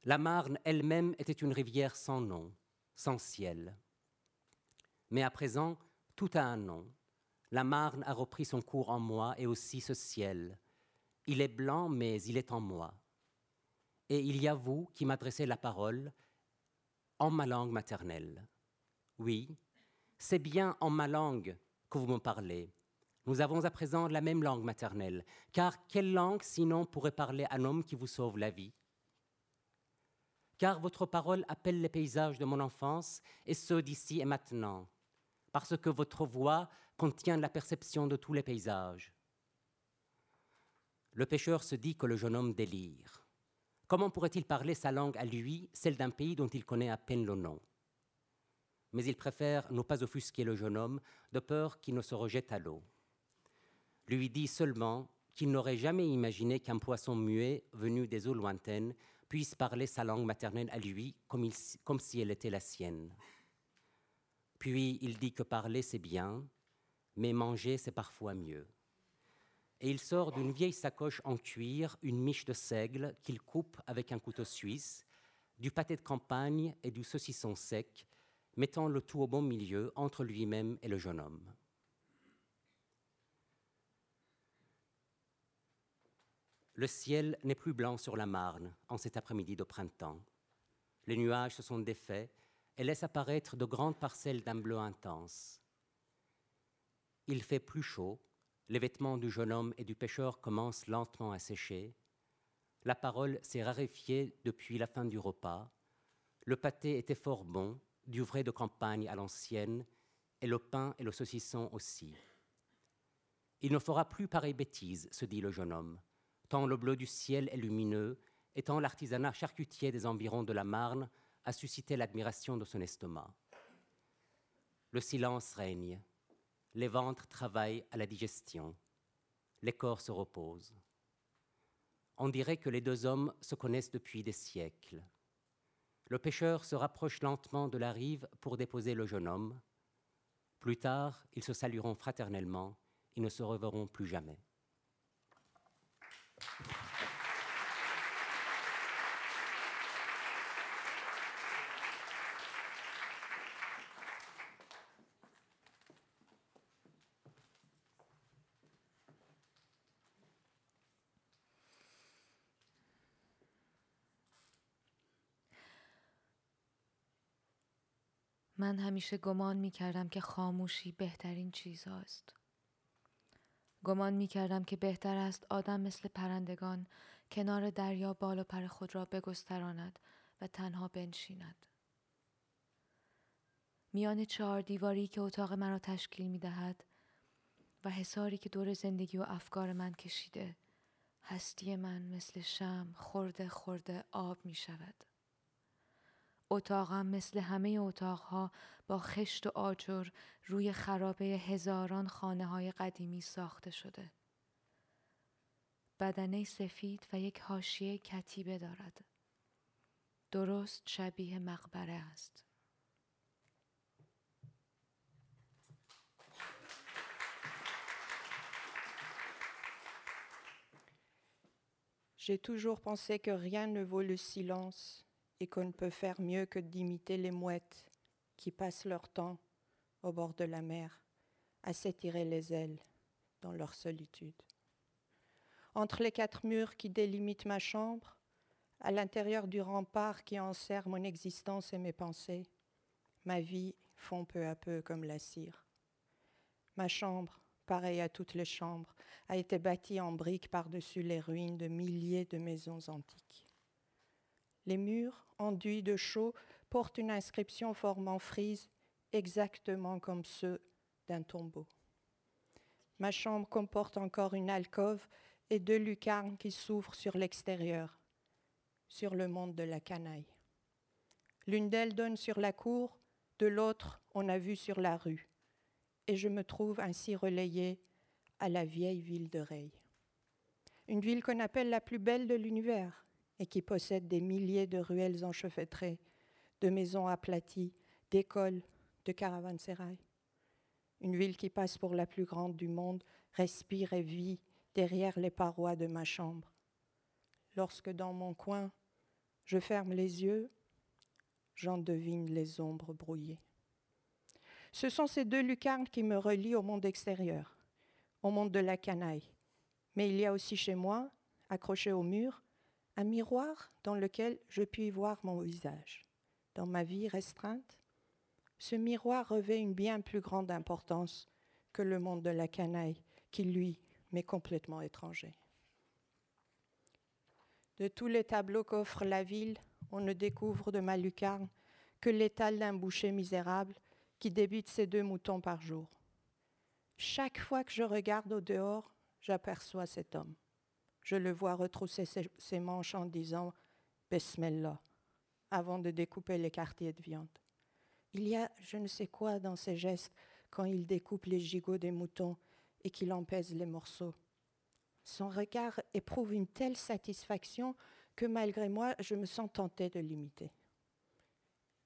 La Marne elle-même était une rivière sans nom, sans ciel. Mais à présent, tout a un nom. La Marne a repris son cours en moi et aussi ce ciel. Il est blanc, mais il est en moi. Et il y a vous qui m'adressez la parole en ma langue maternelle. Oui, c'est bien en ma langue que vous me parlez, nous avons à présent la même langue maternelle, car quelle langue sinon pourrait parler un homme qui vous sauve la vie? Car votre parole appelle les paysages de mon enfance et ceux d'ici et maintenant, parce que votre voix contient la perception de tous les paysages. Le pêcheur se dit que le jeune homme délire. Comment pourrait-il parler sa langue à lui, celle d'un pays dont il connaît à peine le nom? Mais il préfère ne pas offusquer le jeune homme, de peur qu'il ne se rejette à l'eau lui dit seulement qu'il n'aurait jamais imaginé qu'un poisson muet venu des eaux lointaines puisse parler sa langue maternelle à lui comme, comme si elle était la sienne. Puis il dit que parler c'est bien, mais manger c'est parfois mieux. Et il sort d'une vieille sacoche en cuir une miche de seigle qu'il coupe avec un couteau suisse, du pâté de campagne et du saucisson sec, mettant le tout au bon milieu entre lui-même et le jeune homme. Le ciel n'est plus blanc sur la Marne en cet après-midi de printemps. Les nuages se sont défaits et laissent apparaître de grandes parcelles d'un bleu intense. Il fait plus chaud, les vêtements du jeune homme et du pêcheur commencent lentement à sécher. La parole s'est raréfiée depuis la fin du repas. Le pâté était fort bon, du vrai de campagne à l'ancienne, et le pain et le saucisson aussi. Il ne fera plus pareille bêtise, se dit le jeune homme tant le bleu du ciel est lumineux, et tant l'artisanat charcutier des environs de la Marne a suscité l'admiration de son estomac. Le silence règne, les ventres travaillent à la digestion, les corps se reposent. On dirait que les deux hommes se connaissent depuis des siècles. Le pêcheur se rapproche lentement de la rive pour déposer le jeune homme. Plus tard, ils se salueront fraternellement, ils ne se reverront plus jamais. من همیشه گمان می کردم که خاموشی بهترین چیز هاست. گمان می کردم که بهتر است آدم مثل پرندگان کنار دریا بال و پر خود را بگستراند و تنها بنشیند. میان چهار دیواری که اتاق مرا تشکیل می دهد و حساری که دور زندگی و افکار من کشیده هستی من مثل شم خورده خورده آب می شود. اتاقم مثل همه اتاقها با خشت و آجر روی خرابه هزاران خانه های قدیمی ساخته شده. بدنه سفید و یک حاشیه کتیبه دارد. درست شبیه مقبره است. J'ai toujours pensé que rien ne vaut le silence et qu'on ne peut faire mieux que d'imiter les mouettes qui passent leur temps au bord de la mer à s'étirer les ailes dans leur solitude. Entre les quatre murs qui délimitent ma chambre, à l'intérieur du rempart qui enserre mon existence et mes pensées, ma vie fond peu à peu comme la cire. Ma chambre, pareille à toutes les chambres, a été bâtie en briques par-dessus les ruines de milliers de maisons antiques. Les murs, enduits de chaux, portent une inscription formant frise exactement comme ceux d'un tombeau. Ma chambre comporte encore une alcôve et deux lucarnes qui s'ouvrent sur l'extérieur, sur le monde de la canaille. L'une d'elles donne sur la cour, de l'autre on a vu sur la rue, et je me trouve ainsi relayée à la vieille ville de Reil. Une ville qu'on appelle la plus belle de l'univers et qui possède des milliers de ruelles enchevêtrées, de maisons aplaties, d'écoles, de caravansérails. Une ville qui passe pour la plus grande du monde, respire et vit derrière les parois de ma chambre. Lorsque dans mon coin, je ferme les yeux, j'en devine les ombres brouillées. Ce sont ces deux lucarnes qui me relient au monde extérieur, au monde de la canaille. Mais il y a aussi chez moi, accroché au mur, un miroir dans lequel je puis voir mon visage. Dans ma vie restreinte, ce miroir revêt une bien plus grande importance que le monde de la canaille, qui lui m'est complètement étranger. De tous les tableaux qu'offre la ville, on ne découvre de ma lucarne que l'étal d'un boucher misérable qui débite ses deux moutons par jour. Chaque fois que je regarde au dehors, j'aperçois cet homme. Je le vois retrousser ses, manches en disant Besmellah avant de découper les quartiers de viande. Il y a je ne sais quoi dans ses gestes quand il découpe les gigots des moutons et qu'il en pèse les morceaux. Son regard éprouve une telle satisfaction que malgré moi, je me sens tentée de l'imiter.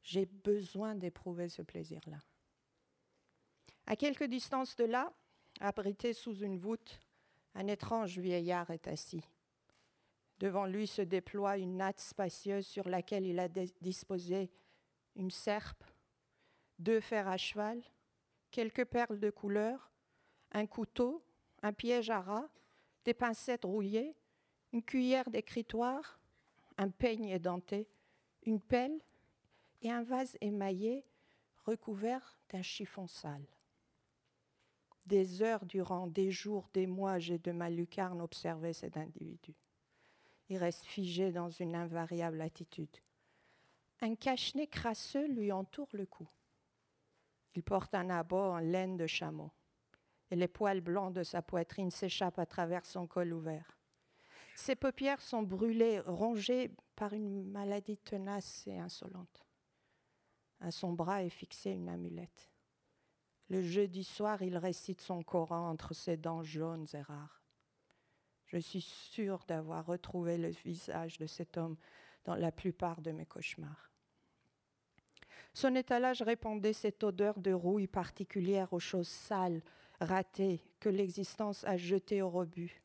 J'ai besoin d'éprouver ce plaisir-là. À quelque distance de là, abrité sous une voûte, un étrange vieillard est assis. Devant lui se déploie une natte spacieuse sur laquelle il a disposé une serpe, deux fers à cheval, quelques perles de couleur, un couteau, un piège à rat, des pincettes rouillées, une cuillère d'écritoire, un peigne édenté, une pelle et un vase émaillé recouvert d'un chiffon sale. Des heures durant, des jours, des mois, j'ai de ma lucarne observé cet individu. Il reste figé dans une invariable attitude. Un cache-nez crasseux lui entoure le cou. Il porte un habit en laine de chameau et les poils blancs de sa poitrine s'échappent à travers son col ouvert. Ses paupières sont brûlées, rongées par une maladie tenace et insolente. À son bras est fixée une amulette. Le jeudi soir, il récite son Coran entre ses dents jaunes et rares. Je suis sûre d'avoir retrouvé le visage de cet homme dans la plupart de mes cauchemars. Son étalage répandait cette odeur de rouille particulière aux choses sales, ratées, que l'existence a jetées au rebut.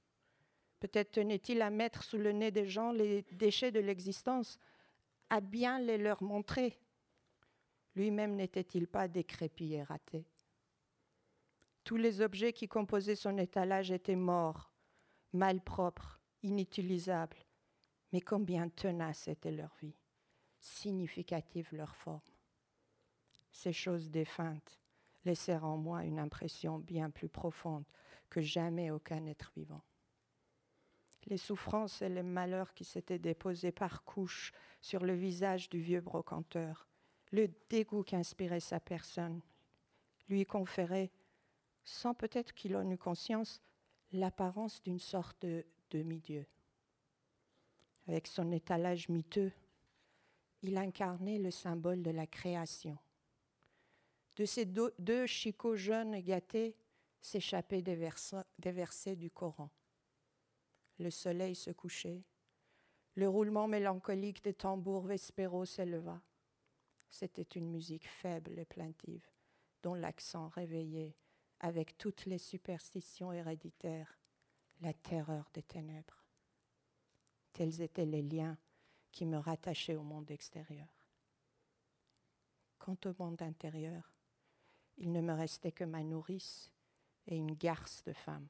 Peut-être tenait-il à mettre sous le nez des gens les déchets de l'existence, à bien les leur montrer. Lui-même n'était-il pas décrépit et raté? Tous les objets qui composaient son étalage étaient morts, malpropres, inutilisables, mais combien tenace était leur vie, significative leur forme ces choses défuntes laissèrent en moi une impression bien plus profonde que jamais aucun être vivant. Les souffrances et les malheurs qui s'étaient déposés par couches sur le visage du vieux brocanteur, le dégoût qu'inspirait sa personne, lui conféraient, sans peut-être qu'il en eût conscience, l'apparence d'une sorte de demi-dieu. Avec son étalage miteux, il incarnait le symbole de la création de ces deux, chicots jeunes et gâtés s'échappaient des, des versets du Coran. le soleil se couchait. Le roulement mélancolique des tambours vespéraux s'éleva. C'était une musique faible et plaintive, dont l'accent réveillait, avec toutes les superstitions héréditaires, la terreur des ténèbres. Tels étaient les liens qui me rattachaient au monde extérieur. Quant au monde intérieur, il ne me restait que ma nourrice et une garce de femmes.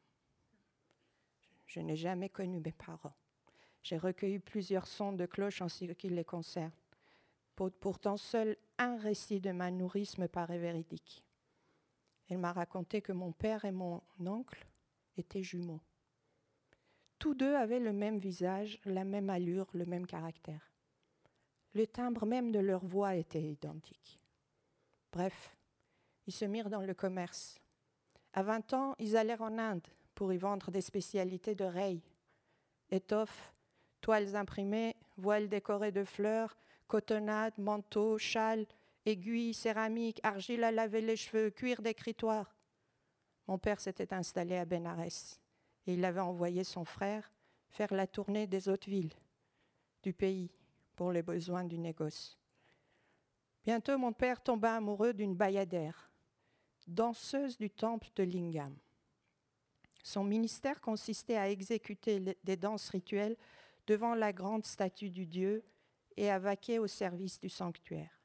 Je n'ai jamais connu mes parents. J'ai recueilli plusieurs sons de cloche en ce qui les concerne. Pourtant, seul un récit de ma nourrice me paraît véridique. Elle m'a raconté que mon père et mon oncle étaient jumeaux. Tous deux avaient le même visage, la même allure, le même caractère. Le timbre même de leur voix était identique. Bref, ils se mirent dans le commerce. À 20 ans, ils allèrent en Inde pour y vendre des spécialités de reille, étoffes, toiles imprimées, voiles décorées de fleurs, cotonnades, manteaux, châles, aiguilles, céramique, argile à laver les cheveux, cuir d'écritoire. Mon père s'était installé à Bénarès et il avait envoyé son frère faire la tournée des autres villes du pays pour les besoins du négoce. Bientôt, mon père tomba amoureux d'une bayadère, danseuse du temple de Lingam. Son ministère consistait à exécuter des danses rituelles devant la grande statue du dieu et à vaquer au service du sanctuaire.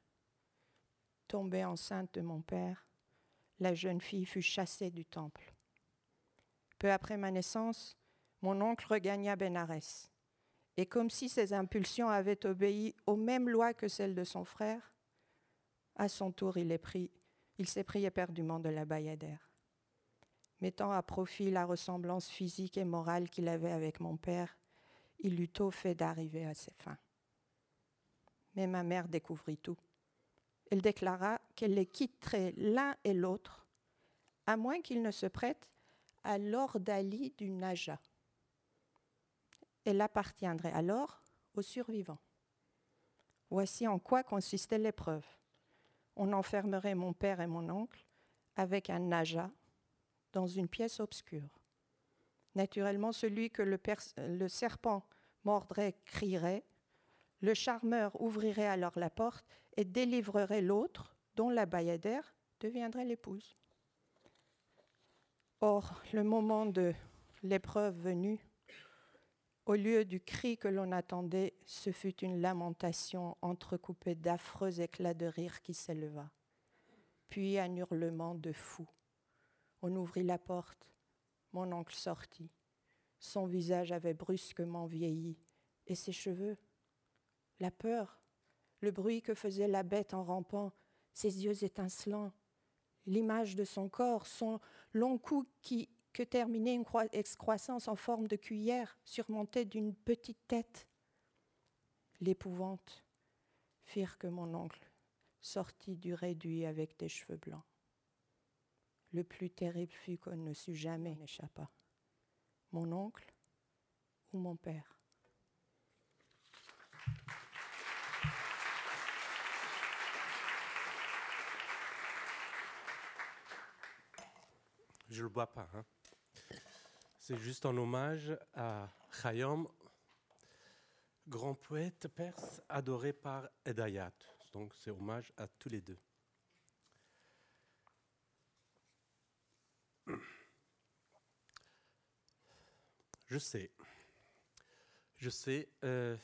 Tombée enceinte de mon père, la jeune fille fut chassée du temple. Peu après ma naissance, mon oncle regagna Bénarès. Et comme si ses impulsions avaient obéi aux mêmes lois que celles de son frère, à son tour il, il s'est pris éperdument de la bayadère. Mettant à profit la ressemblance physique et morale qu'il avait avec mon père, il eut tôt fait d'arriver à ses fins. Mais ma mère découvrit tout. Elle déclara qu'elle les quitterait l'un et l'autre, à moins qu'ils ne se prêtent à l'ordalie du Naja. Elle appartiendrait alors aux survivants. Voici en quoi consistait l'épreuve. On enfermerait mon père et mon oncle avec un Naja dans une pièce obscure. Naturellement, celui que le, le serpent mordrait crierait, le charmeur ouvrirait alors la porte et délivrerait l'autre, dont la bayadère deviendrait l'épouse. Or, le moment de l'épreuve venue, au lieu du cri que l'on attendait, ce fut une lamentation entrecoupée d'affreux éclats de rire qui s'éleva, puis un hurlement de fou. On ouvrit la porte, mon oncle sortit. Son visage avait brusquement vieilli, et ses cheveux, la peur, le bruit que faisait la bête en rampant, ses yeux étincelants, l'image de son corps, son long cou qui, que terminait une excroissance en forme de cuillère surmontée d'une petite tête. L'épouvante firent que mon oncle sortit du réduit avec des cheveux blancs. Le plus terrible fut qu'on ne sut jamais n'échappa. Mon oncle ou mon père? Je ne le bois pas. Hein. C'est juste un hommage à Khayyam, grand poète perse adoré par Edayat. Donc c'est hommage à tous les deux. Je sais, je sais, euh,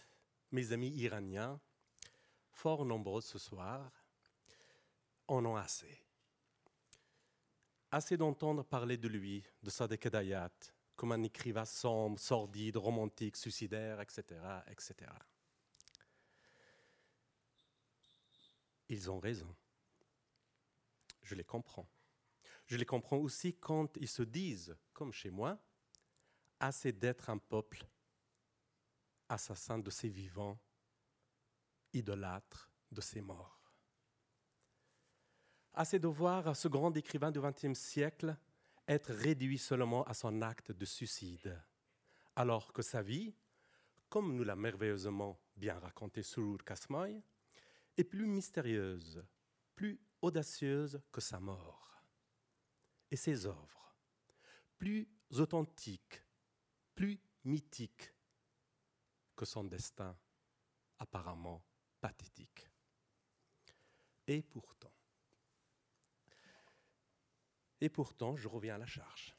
mes amis iraniens, fort nombreux ce soir, en ont assez assez d'entendre parler de lui, de Sadek Edayat, comme un écrivain sombre, sordide, romantique, suicidaire, etc., etc. Ils ont raison. Je les comprends. Je les comprends aussi quand ils se disent, comme chez moi, assez d'être un peuple assassin de ses vivants, idolâtre de ses morts assez de voir ce grand écrivain du XXe siècle être réduit seulement à son acte de suicide, alors que sa vie, comme nous l'a merveilleusement bien raconté Surur Kasmoy, est plus mystérieuse, plus audacieuse que sa mort. Et ses œuvres, plus authentiques, plus mythique que son destin apparemment pathétique. Et pourtant, et pourtant, je reviens à la charge.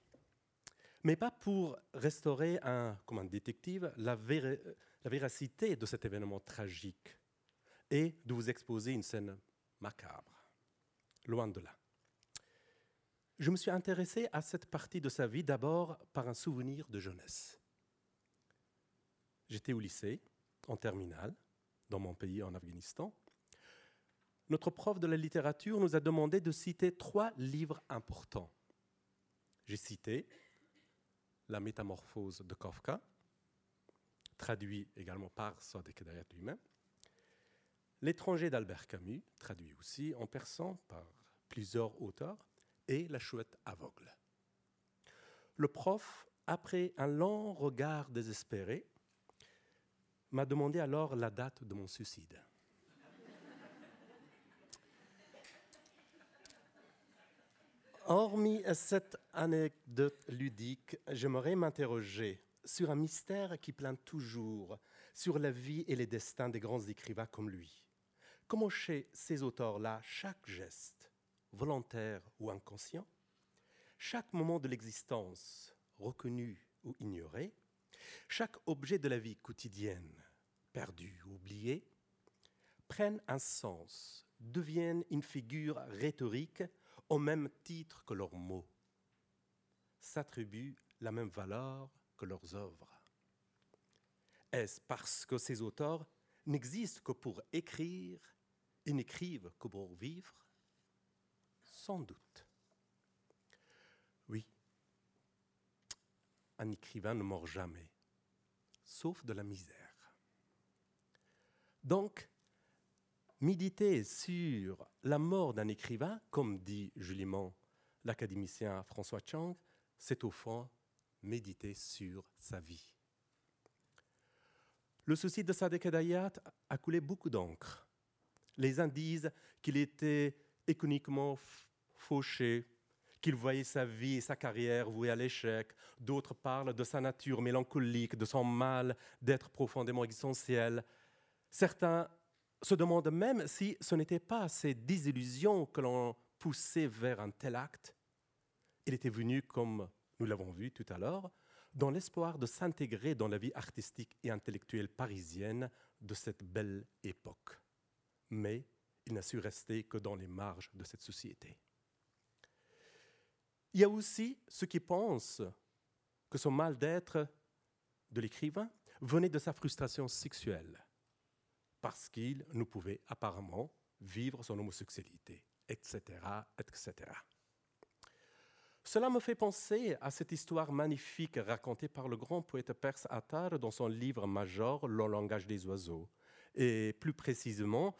Mais pas pour restaurer un, comme un détective la, la véracité de cet événement tragique et de vous exposer une scène macabre. Loin de là. Je me suis intéressé à cette partie de sa vie d'abord par un souvenir de jeunesse. J'étais au lycée, en terminale, dans mon pays, en Afghanistan. Notre prof de la littérature nous a demandé de citer trois livres importants. J'ai cité La métamorphose de Kafka, traduit également par Sadek lui-même, L'étranger d'Albert Camus, traduit aussi en persan par plusieurs auteurs, et La chouette aveugle. Le prof, après un long regard désespéré, m'a demandé alors la date de mon suicide. Hormis cette anecdote ludique, j'aimerais m'interroger sur un mystère qui plane toujours sur la vie et les destins des grands écrivains comme lui. Comment chez ces auteurs-là, chaque geste, volontaire ou inconscient, chaque moment de l'existence, reconnu ou ignoré, chaque objet de la vie quotidienne, perdu ou oublié, prennent un sens, deviennent une figure rhétorique au même titre que leurs mots, s'attribuent la même valeur que leurs œuvres. Est-ce parce que ces auteurs n'existent que pour écrire et n'écrivent que pour vivre? Sans doute. Oui, un écrivain ne meurt jamais, sauf de la misère. Donc, méditer sur la mort d'un écrivain, comme dit joliment l'académicien François Chang, c'est au fond méditer sur sa vie. Le souci de Sadek Dayat a coulé beaucoup d'encre. Les uns disent qu'il était économiquement fauché, qu'il voyait sa vie et sa carrière vouées à l'échec. D'autres parlent de sa nature mélancolique, de son mal d'être profondément existentiel. Certains se demandent même si ce n'était pas ces désillusions que l'on poussait vers un tel acte. Il était venu, comme nous l'avons vu tout à l'heure, dans l'espoir de s'intégrer dans la vie artistique et intellectuelle parisienne de cette belle époque. Mais il n'a su rester que dans les marges de cette société. Il y a aussi ceux qui pensent que son mal d'être de l'écrivain venait de sa frustration sexuelle, parce qu'il ne pouvait apparemment vivre son homosexualité, etc., etc. Cela me fait penser à cette histoire magnifique racontée par le grand poète perse Attar dans son livre major Le langage des oiseaux, et plus précisément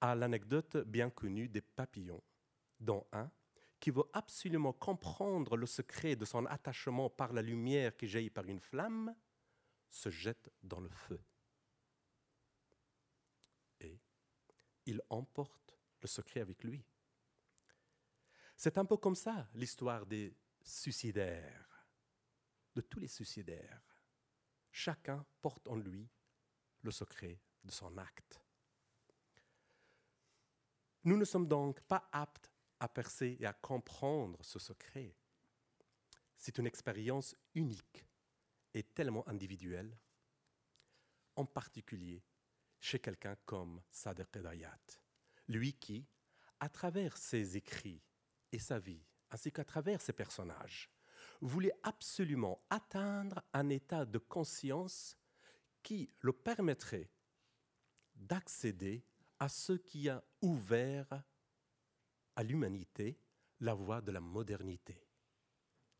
à l'anecdote bien connue des papillons, dont un qui veut absolument comprendre le secret de son attachement par la lumière qui jaillit par une flamme, se jette dans le feu. Et il emporte le secret avec lui. C'est un peu comme ça l'histoire des suicidaires, de tous les suicidaires. Chacun porte en lui le secret de son acte. Nous ne sommes donc pas aptes à percer et à comprendre ce secret. C'est une expérience unique et tellement individuelle, en particulier chez quelqu'un comme Sadr Qedayat, lui qui, à travers ses écrits, et sa vie, ainsi qu'à travers ses personnages, voulait absolument atteindre un état de conscience qui le permettrait d'accéder à ce qui a ouvert à l'humanité la voie de la modernité.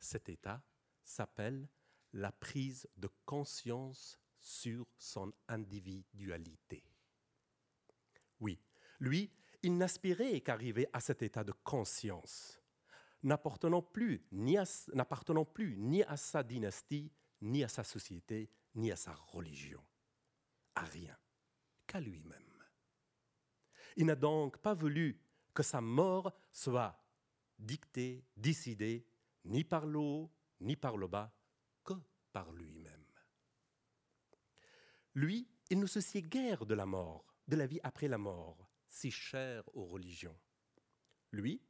Cet état s'appelle la prise de conscience sur son individualité. Oui, lui, il n'aspirait qu'arriver à cet état de conscience, n'appartenant plus ni à sa dynastie, ni à sa société, ni à sa religion, à rien, qu'à lui-même. Il n'a donc pas voulu que sa mort soit dictée, décidée, ni par le haut, ni par le bas, que par lui-même. Lui, il ne se souciait guère de la mort, de la vie après la mort, si chère aux religions. Lui,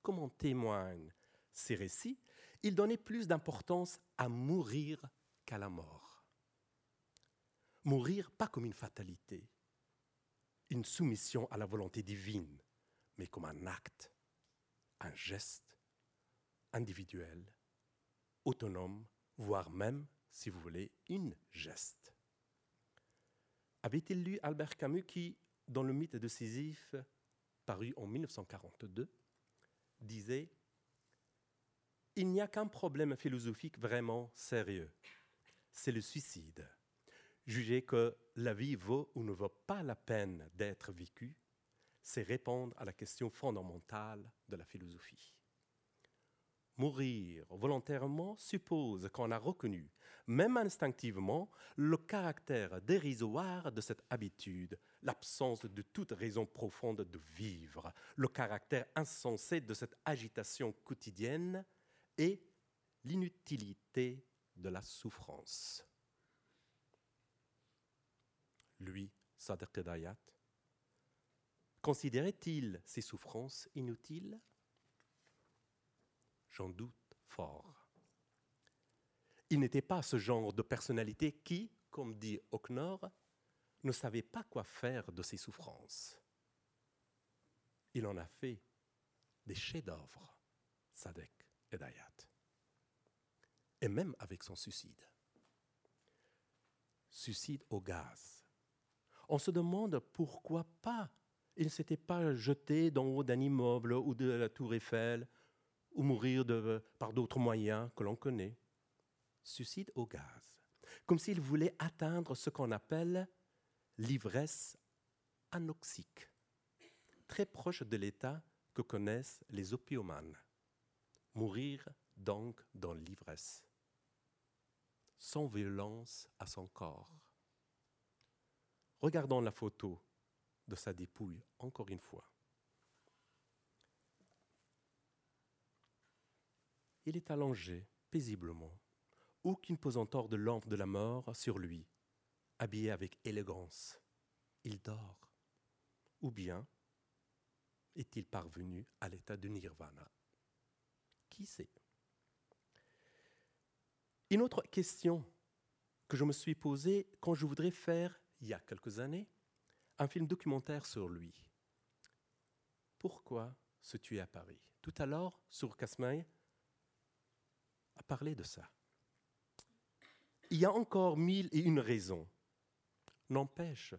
comme en témoignent ses récits, il donnait plus d'importance à mourir qu'à la mort. Mourir pas comme une fatalité, une soumission à la volonté divine, mais comme un acte, un geste individuel, autonome, voire même, si vous voulez, une geste. Avait-il lu Albert Camus qui, dans le mythe de Sisyphe, paru en 1942, disait Il n'y a qu'un problème philosophique vraiment sérieux, c'est le suicide. Juger que la vie vaut ou ne vaut pas la peine d'être vécue, c'est répondre à la question fondamentale de la philosophie. Mourir volontairement suppose qu'on a reconnu, même instinctivement, le caractère dérisoire de cette habitude, l'absence de toute raison profonde de vivre, le caractère insensé de cette agitation quotidienne et l'inutilité de la souffrance. Lui, Sadr Dayat, considérait-il ces souffrances inutiles? J'en doute fort. Il n'était pas ce genre de personnalité qui, comme dit Oknor, ne savait pas quoi faire de ses souffrances. Il en a fait des chefs-d'œuvre, Sadek et Dayat. Et même avec son suicide. Suicide au gaz. On se demande pourquoi pas il ne s'était pas jeté d'en haut d'un immeuble ou de la tour Eiffel ou mourir par d'autres moyens que l'on connaît. Suicide au gaz. Comme s'il voulait atteindre ce qu'on appelle l'ivresse anoxique, très proche de l'état que connaissent les opiomanes. Mourir donc dans l'ivresse, sans violence à son corps. Regardons la photo de sa dépouille encore une fois. Il est allongé paisiblement, aucune pesanteur de lampe de la mort sur lui, habillé avec élégance. Il dort. Ou bien est-il parvenu à l'état de nirvana? Qui sait? Une autre question que je me suis posée quand je voudrais faire, il y a quelques années, un film documentaire sur lui. Pourquoi se tuer à Paris? Tout à l'heure, sur Casmaï, a parlé de ça. Il y a encore mille et une raisons. N'empêche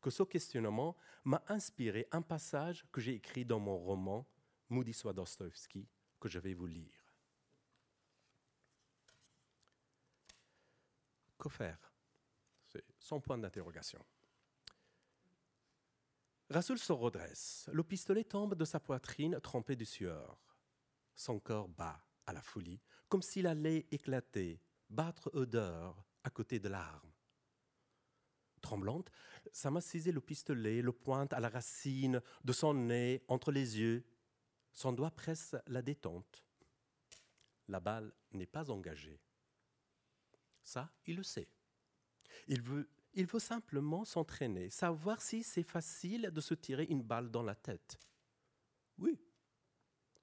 que ce questionnement m'a inspiré un passage que j'ai écrit dans mon roman Moody Swadostovsky, que je vais vous lire. Que faire? C'est son point d'interrogation. Rasoul se redresse. Le pistolet tombe de sa poitrine trempé de sueur. Son corps bat à la folie, comme s'il allait éclater, battre odeur à côté de l'arme. Tremblante, Sama saisit le pistolet, le pointe à la racine de son nez, entre les yeux. Son doigt presse la détente. La balle n'est pas engagée. Ça, il le sait. Il veut, il veut simplement s'entraîner, savoir si c'est facile de se tirer une balle dans la tête. Oui,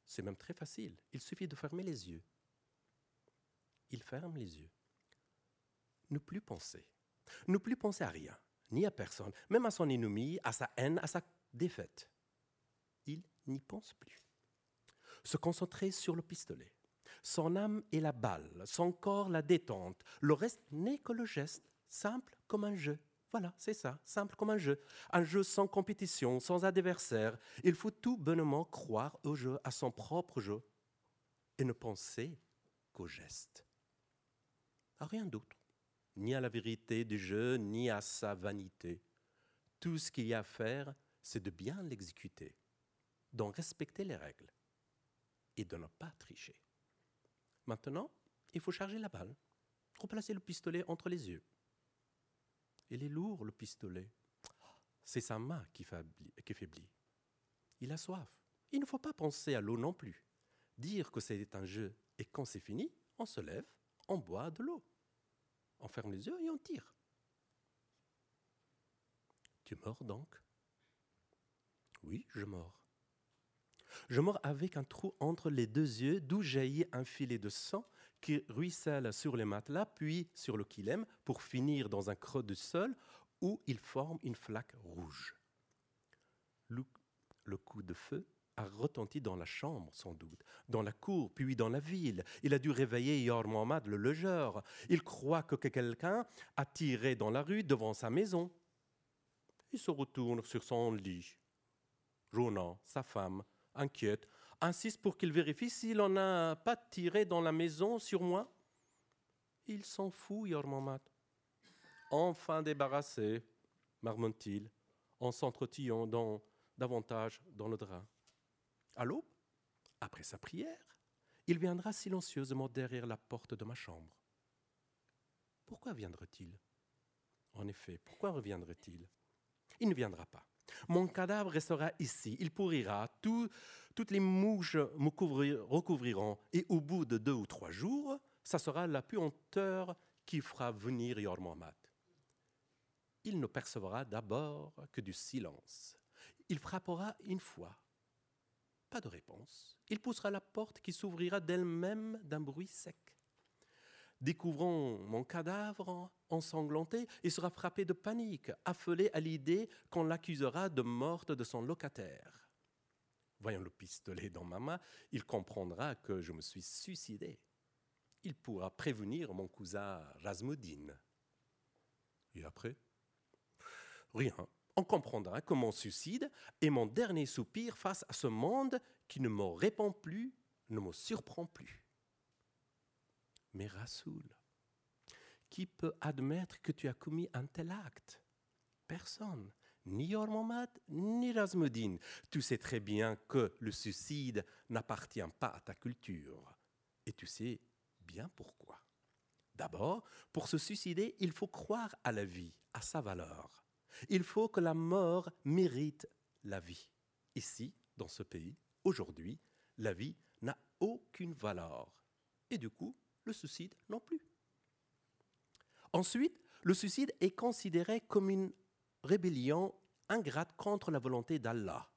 c'est même très facile. Il suffit de fermer les yeux. Il ferme les yeux. Ne plus penser. Ne plus penser à rien, ni à personne, même à son ennemi, à sa haine, à sa défaite. Il n'y pense plus. Se concentrer sur le pistolet. Son âme et la balle, son corps la détente. Le reste n'est que le geste, simple comme un jeu. Voilà, c'est ça, simple comme un jeu. Un jeu sans compétition, sans adversaire. Il faut tout bonnement croire au jeu, à son propre jeu, et ne penser qu'au geste. À rien d'autre, ni à la vérité du jeu, ni à sa vanité. Tout ce qu'il y a à faire, c'est de bien l'exécuter, d'en respecter les règles et de ne pas tricher. Maintenant, il faut charger la balle, replacer le pistolet entre les yeux il est lourd, le pistolet. C'est sa main qui faiblit. Il a soif. Il ne faut pas penser à l'eau non plus. Dire que c'est un jeu et quand c'est fini, on se lève, on boit de l'eau. On ferme les yeux et on tire. Tu meurs donc? Oui, je mors. Je mors avec un trou entre les deux yeux d'où jaillit un filet de sang qui ruisselle sur les matelas puis sur le kilem pour finir dans un creux du sol où il forme une flaque rouge. Le coup de feu retenti dans la chambre, sans doute, dans la cour, puis dans la ville. Il a dû réveiller Yor Mohammad, le logeur. Il croit que quelqu'un a tiré dans la rue devant sa maison. Il se retourne sur son lit. Ronan, sa femme, inquiète, insiste pour qu'il vérifie s'il n'en a pas tiré dans la maison sur moi. Il s'en fout, Yor Mohammad. Enfin débarrassé, marmonne-t-il, en s'entretillant davantage dans le drap. À l'aube, après sa prière, il viendra silencieusement derrière la porte de ma chambre. Pourquoi viendrait-il En effet, pourquoi reviendrait-il Il ne viendra pas. Mon cadavre restera ici, il pourrira, toutes les mouches me recouvriront, et au bout de deux ou trois jours, ça sera la puanteur qui fera venir Yor. Il ne percevra d'abord que du silence. Il frappera une fois, pas de réponse. Il poussera la porte qui s'ouvrira d'elle-même d'un bruit sec. Découvrant mon cadavre ensanglanté, il sera frappé de panique, affolé à l'idée qu'on l'accusera de morte de son locataire. Voyant le pistolet dans ma main, il comprendra que je me suis suicidé. Il pourra prévenir mon cousin Rasmudin. Et après? Rien on comprendra que mon suicide est mon dernier soupir face à ce monde qui ne me répond plus, ne me surprend plus. Mais Rasoul, qui peut admettre que tu as commis un tel acte? Personne. Ni Ormomat, ni Rasmudin. Tu sais très bien que le suicide n'appartient pas à ta culture. Et tu sais bien pourquoi. D'abord, pour se suicider, il faut croire à la vie, à sa valeur. Il faut que la mort mérite la vie. Ici, dans ce pays, aujourd'hui, la vie n'a aucune valeur. Et du coup, le suicide non plus. Ensuite, le suicide est considéré comme une rébellion ingrate contre la volonté d'Allah.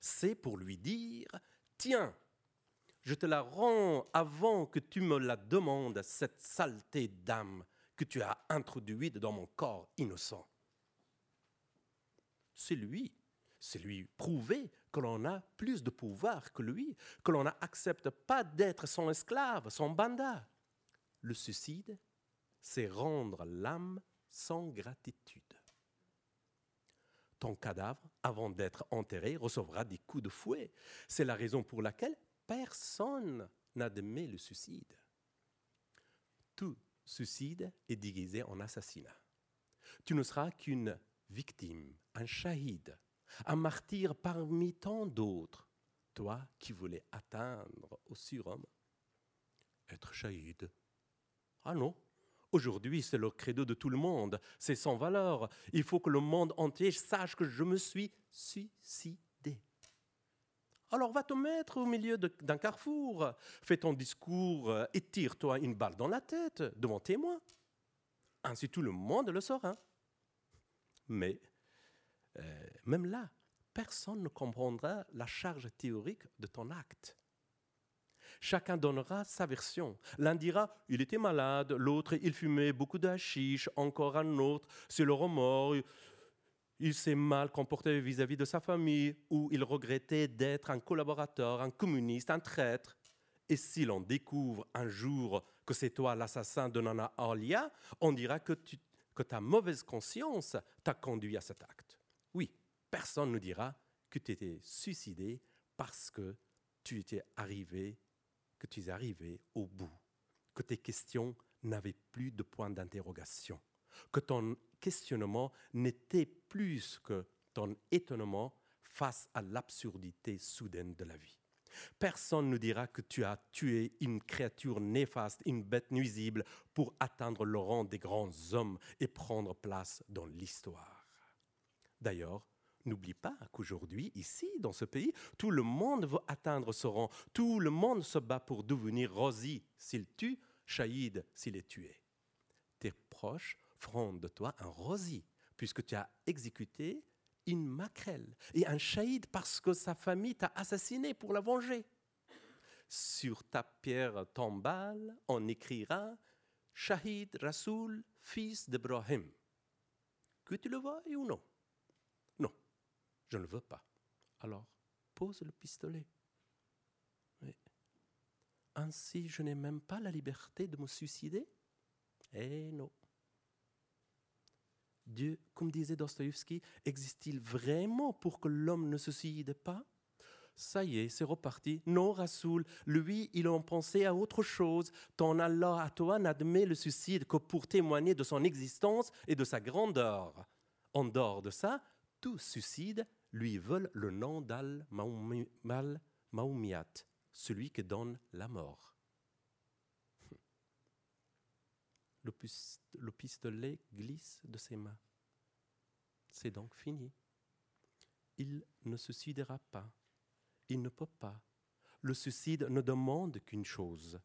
C'est pour lui dire, tiens, je te la rends avant que tu me la demandes, cette saleté d'âme que tu as introduite dans mon corps innocent c'est lui. C'est lui prouver que l'on a plus de pouvoir que lui, que l'on n'accepte pas d'être son esclave, son banda. Le suicide, c'est rendre l'âme sans gratitude. Ton cadavre, avant d'être enterré, recevra des coups de fouet. C'est la raison pour laquelle personne n'admet le suicide. Tout suicide est déguisé en assassinat. Tu ne seras qu'une victime, un shahid, un martyr parmi tant d'autres, toi qui voulais atteindre au surhomme, être shahid. Ah non, aujourd'hui c'est le credo de tout le monde, c'est sans valeur. Il faut que le monde entier sache que je me suis suicidé. Alors va te mettre au milieu d'un carrefour, fais ton discours et tire-toi une balle dans la tête devant témoin. Ainsi tout le monde le saura. Mais euh, même là, personne ne comprendra la charge théorique de ton acte. Chacun donnera sa version. L'un dira il était malade, l'autre il fumait beaucoup de hashish, encore un autre c'est le remords, il s'est mal comporté vis-à-vis de sa famille, ou il regrettait d'être un collaborateur, un communiste, un traître. Et si l'on découvre un jour que c'est toi l'assassin de Nana Alia, on dira que ta mauvaise conscience t'a conduit à cet acte. Oui, personne ne dira que tu étais suicidé parce que tu étais arrivé, que tu es arrivé au bout, que tes questions n'avaient plus de point d'interrogation, que ton questionnement n'était plus que ton étonnement face à l'absurdité soudaine de la vie. Personne ne dira que tu as tué une créature néfaste, une bête nuisible, pour atteindre le rang des grands hommes et prendre place dans l'histoire. D'ailleurs, n'oublie pas qu'aujourd'hui, ici, dans ce pays, tout le monde veut atteindre ce rang. Tout le monde se bat pour devenir Rosie s'il tue, Shahid s'il est tué. Tes proches feront de toi un Rosie puisque tu as exécuté une maquerelle et un shahid parce que sa famille t'a assassiné pour la venger. Sur ta pierre tombale, on écrira Shahid Rasoul, fils d'Ibrahim. Que tu le veuilles ou non Non, je ne veux pas. Alors, pose le pistolet. Ainsi, je n'ai même pas la liberté de me suicider Eh non. Dieu, comme disait Dostoïevski, existe-t-il vraiment pour que l'homme ne se suicide pas? Ça y est, c'est reparti. Non, Rasoul, lui, il en pensait à autre chose. Ton Allah à toi n'admet le suicide que pour témoigner de son existence et de sa grandeur. En dehors de ça, tout suicide lui veulent le nom d'Al-Maumiyat, celui qui donne la mort. <laughs> Le, pistolet glisse de ses mains. C'est donc fini. Il ne suicidera pas. Il ne peut pas. Le suicide ne demande qu'une chose,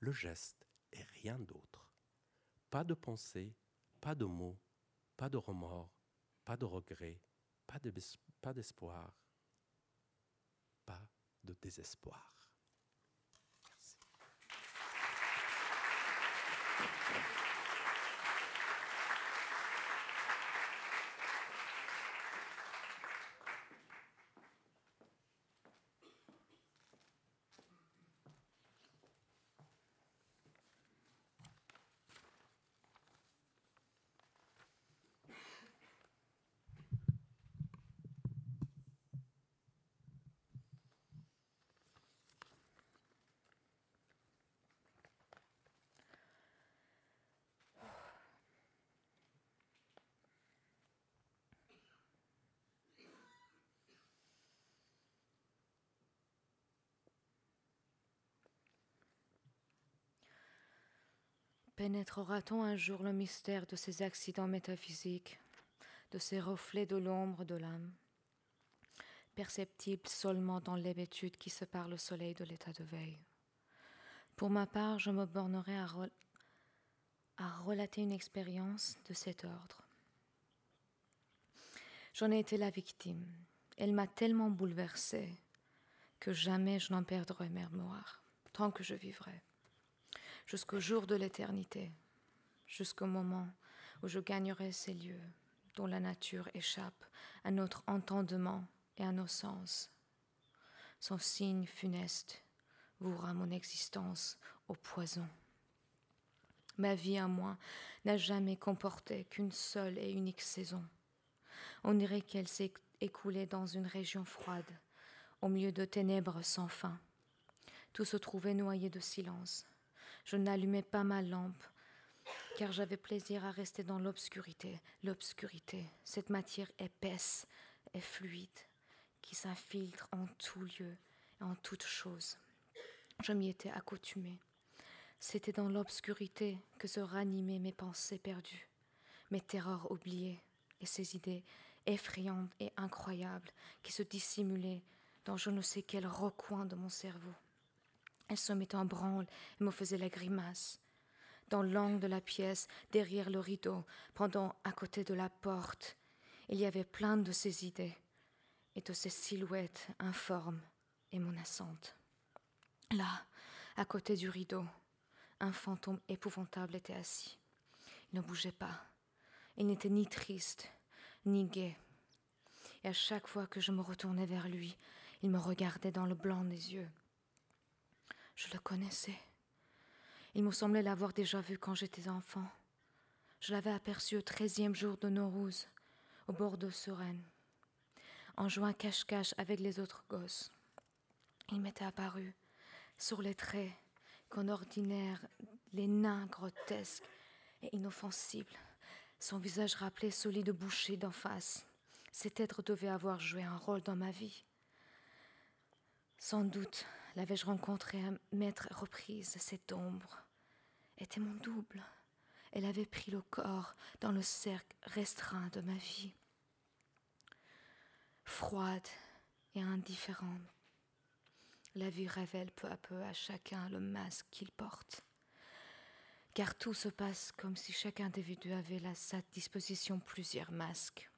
le geste et rien d'autre. Pas de pensée, pas de mots, pas de remords, pas de regrets, pas d'espoir, pas de désespoir. Pénétrera-t-on un jour le mystère de ces accidents métaphysiques, de ces reflets de l'ombre de l'âme, perceptibles seulement dans l'hébétude qui sépare le soleil de l'état de veille? Pour ma part, je me bornerai à, à relater une expérience de cet ordre. J'en ai été la victime. Elle m'a tellement bouleversée que jamais je n'en perdrai mémoire, tant que je vivrai jusqu'au jour de l'éternité, jusqu'au moment où je gagnerai ces lieux dont la nature échappe à notre entendement et à nos sens. Son signe funeste vouera mon existence au poison. Ma vie à moi n'a jamais comporté qu'une seule et unique saison. On dirait qu'elle s'est écoulée dans une région froide, au milieu de ténèbres sans fin. Tout se trouvait noyé de silence. Je n'allumais pas ma lampe, car j'avais plaisir à rester dans l'obscurité. L'obscurité, cette matière épaisse et fluide qui s'infiltre en tout lieu et en toute chose. Je m'y étais accoutumée. C'était dans l'obscurité que se ranimaient mes pensées perdues, mes terreurs oubliées et ces idées effrayantes et incroyables qui se dissimulaient dans je ne sais quel recoin de mon cerveau. Elle se mettait en branle et me faisait la grimace. Dans l'angle de la pièce, derrière le rideau, pendant à côté de la porte, il y avait plein de ces idées et de ces silhouettes informes et menaçantes. Là, à côté du rideau, un fantôme épouvantable était assis. Il ne bougeait pas. Il n'était ni triste, ni gai. Et à chaque fois que je me retournais vers lui, il me regardait dans le blanc des yeux. Je le connaissais. Il me semblait l'avoir déjà vu quand j'étais enfant. Je l'avais aperçu au treizième jour de Norouz, au bord de Suren, en jouant cache-cache avec les autres gosses. Il m'était apparu sur les traits qu'en ordinaire les nains grotesques et inoffensibles. Son visage rappelait celui de boucher d'en face. Cet être devait avoir joué un rôle dans ma vie. Sans doute l'avais-je rencontré à m'être reprise, cette ombre? Était mon double. Elle avait pris le corps dans le cercle restreint de ma vie. Froide et indifférente, la vie révèle peu à peu à chacun le masque qu'il porte. car tout se passe comme si chaque individu avait à sa disposition plusieurs masques.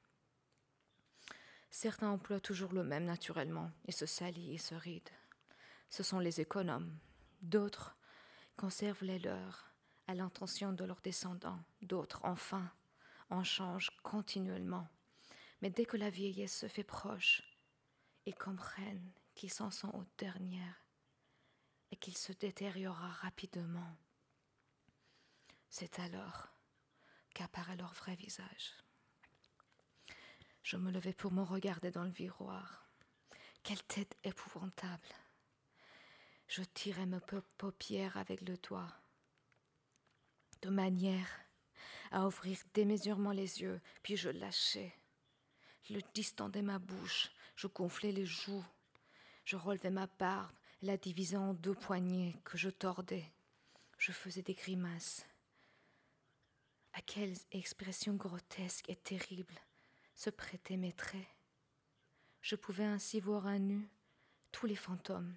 Certains emploient toujours le même naturellement et se salient et se rident. Ce sont les économes. D'autres conservent les leurs à l'intention de leurs descendants. D'autres, enfin, en changent continuellement. Mais dès que la vieillesse se fait proche, ils comprennent qu'ils s'en sont aux dernières et qu'ils se détériorera rapidement. C'est alors qu'apparaît leur vrai visage. Je me levai pour me regarder dans le miroir. Quelle tête épouvantable. Je tirai mes paupières avec le doigt, de manière à ouvrir démesurement les yeux, puis je lâchai. Je distendais ma bouche, je gonflais les joues, je relevais ma barbe, la divisais en deux poignées que je tordais. Je faisais des grimaces. À quelle expression grotesque et terrible se prêtaient mes traits. Je pouvais ainsi voir à nu tous les fantômes,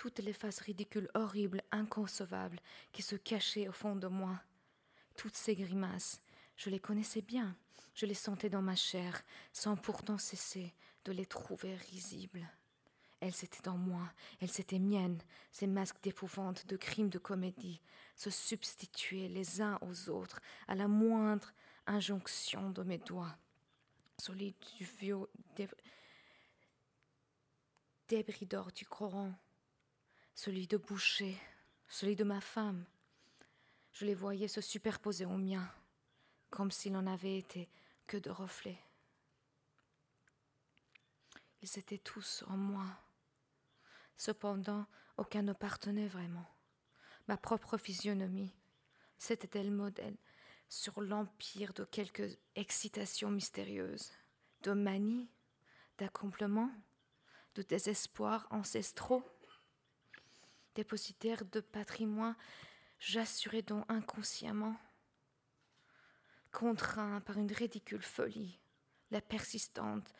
toutes les faces ridicules, horribles, inconcevables qui se cachaient au fond de moi. Toutes ces grimaces, je les connaissais bien, je les sentais dans ma chair, sans pourtant cesser de les trouver risibles. Elles étaient en moi, elles étaient miennes, ces masques d'épouvante, de crimes de comédie, se substituaient les uns aux autres à la moindre injonction de mes doigts. Celui du vieux du Coran, celui de Boucher, celui de ma femme. Je les voyais se superposer aux miens, comme s'il n'en avait été que de reflets. Ils étaient tous en moi. Cependant, aucun ne partenait vraiment. Ma propre physionomie, c'était le modèle sur l'empire de quelques excitations mystérieuses, de manies, d'accomplements, de désespoirs ancestraux. Dépositaire de patrimoine, j'assurais donc inconsciemment, contraint par une ridicule folie, la persistante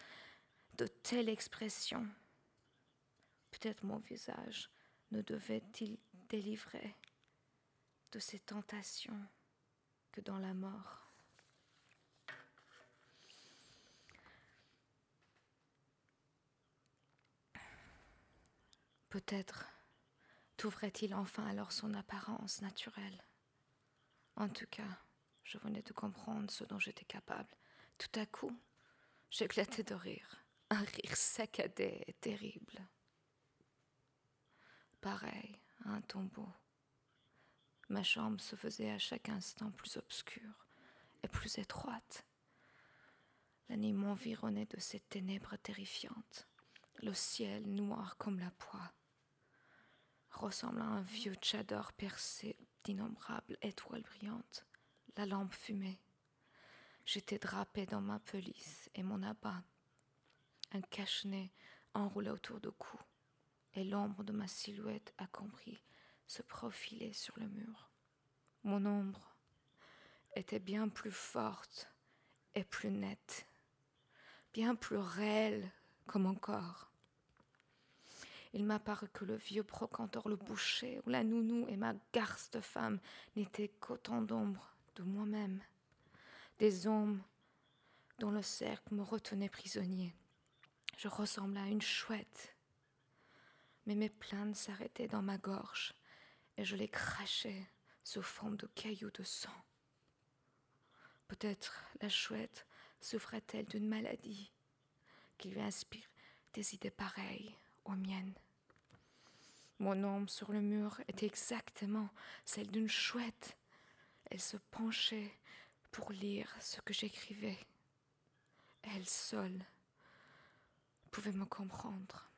de telles expressions Peut-être mon visage ne devait-il délivrer de ces tentations que dans la mort. Peut-être trouverait-il enfin alors son apparence naturelle? En tout cas, je venais de comprendre ce dont j'étais capable. Tout à coup, j'éclatais de rire, un rire saccadé et terrible pareil à un tombeau. Ma chambre se faisait à chaque instant plus obscure et plus étroite. La nuit m'environnait de ces ténèbres terrifiantes, le ciel noir comme la poix, ressemblant à un vieux tchador percé d'innombrables étoiles brillantes. La lampe fumait. J'étais drapé dans ma pelisse et mon abat, un cache-nez enroulé autour du cou et l'ombre de ma silhouette a compris se profiler sur le mur. Mon ombre était bien plus forte et plus nette, bien plus réelle que mon corps. Il m'a paru que le vieux brocanteur, le boucher, ou la nounou et ma garce de femme n'étaient qu'autant d'ombres de moi-même, des ombres dont le cercle me retenait prisonnier. Je ressemblais à une chouette mais mes plaintes s'arrêtaient dans ma gorge et je les crachais sous forme de cailloux de sang. Peut-être la chouette souffrait-elle d'une maladie qui lui inspire des idées pareilles aux miennes. Mon ombre sur le mur était exactement celle d'une chouette. Elle se penchait pour lire ce que j'écrivais. Elle seule pouvait me comprendre.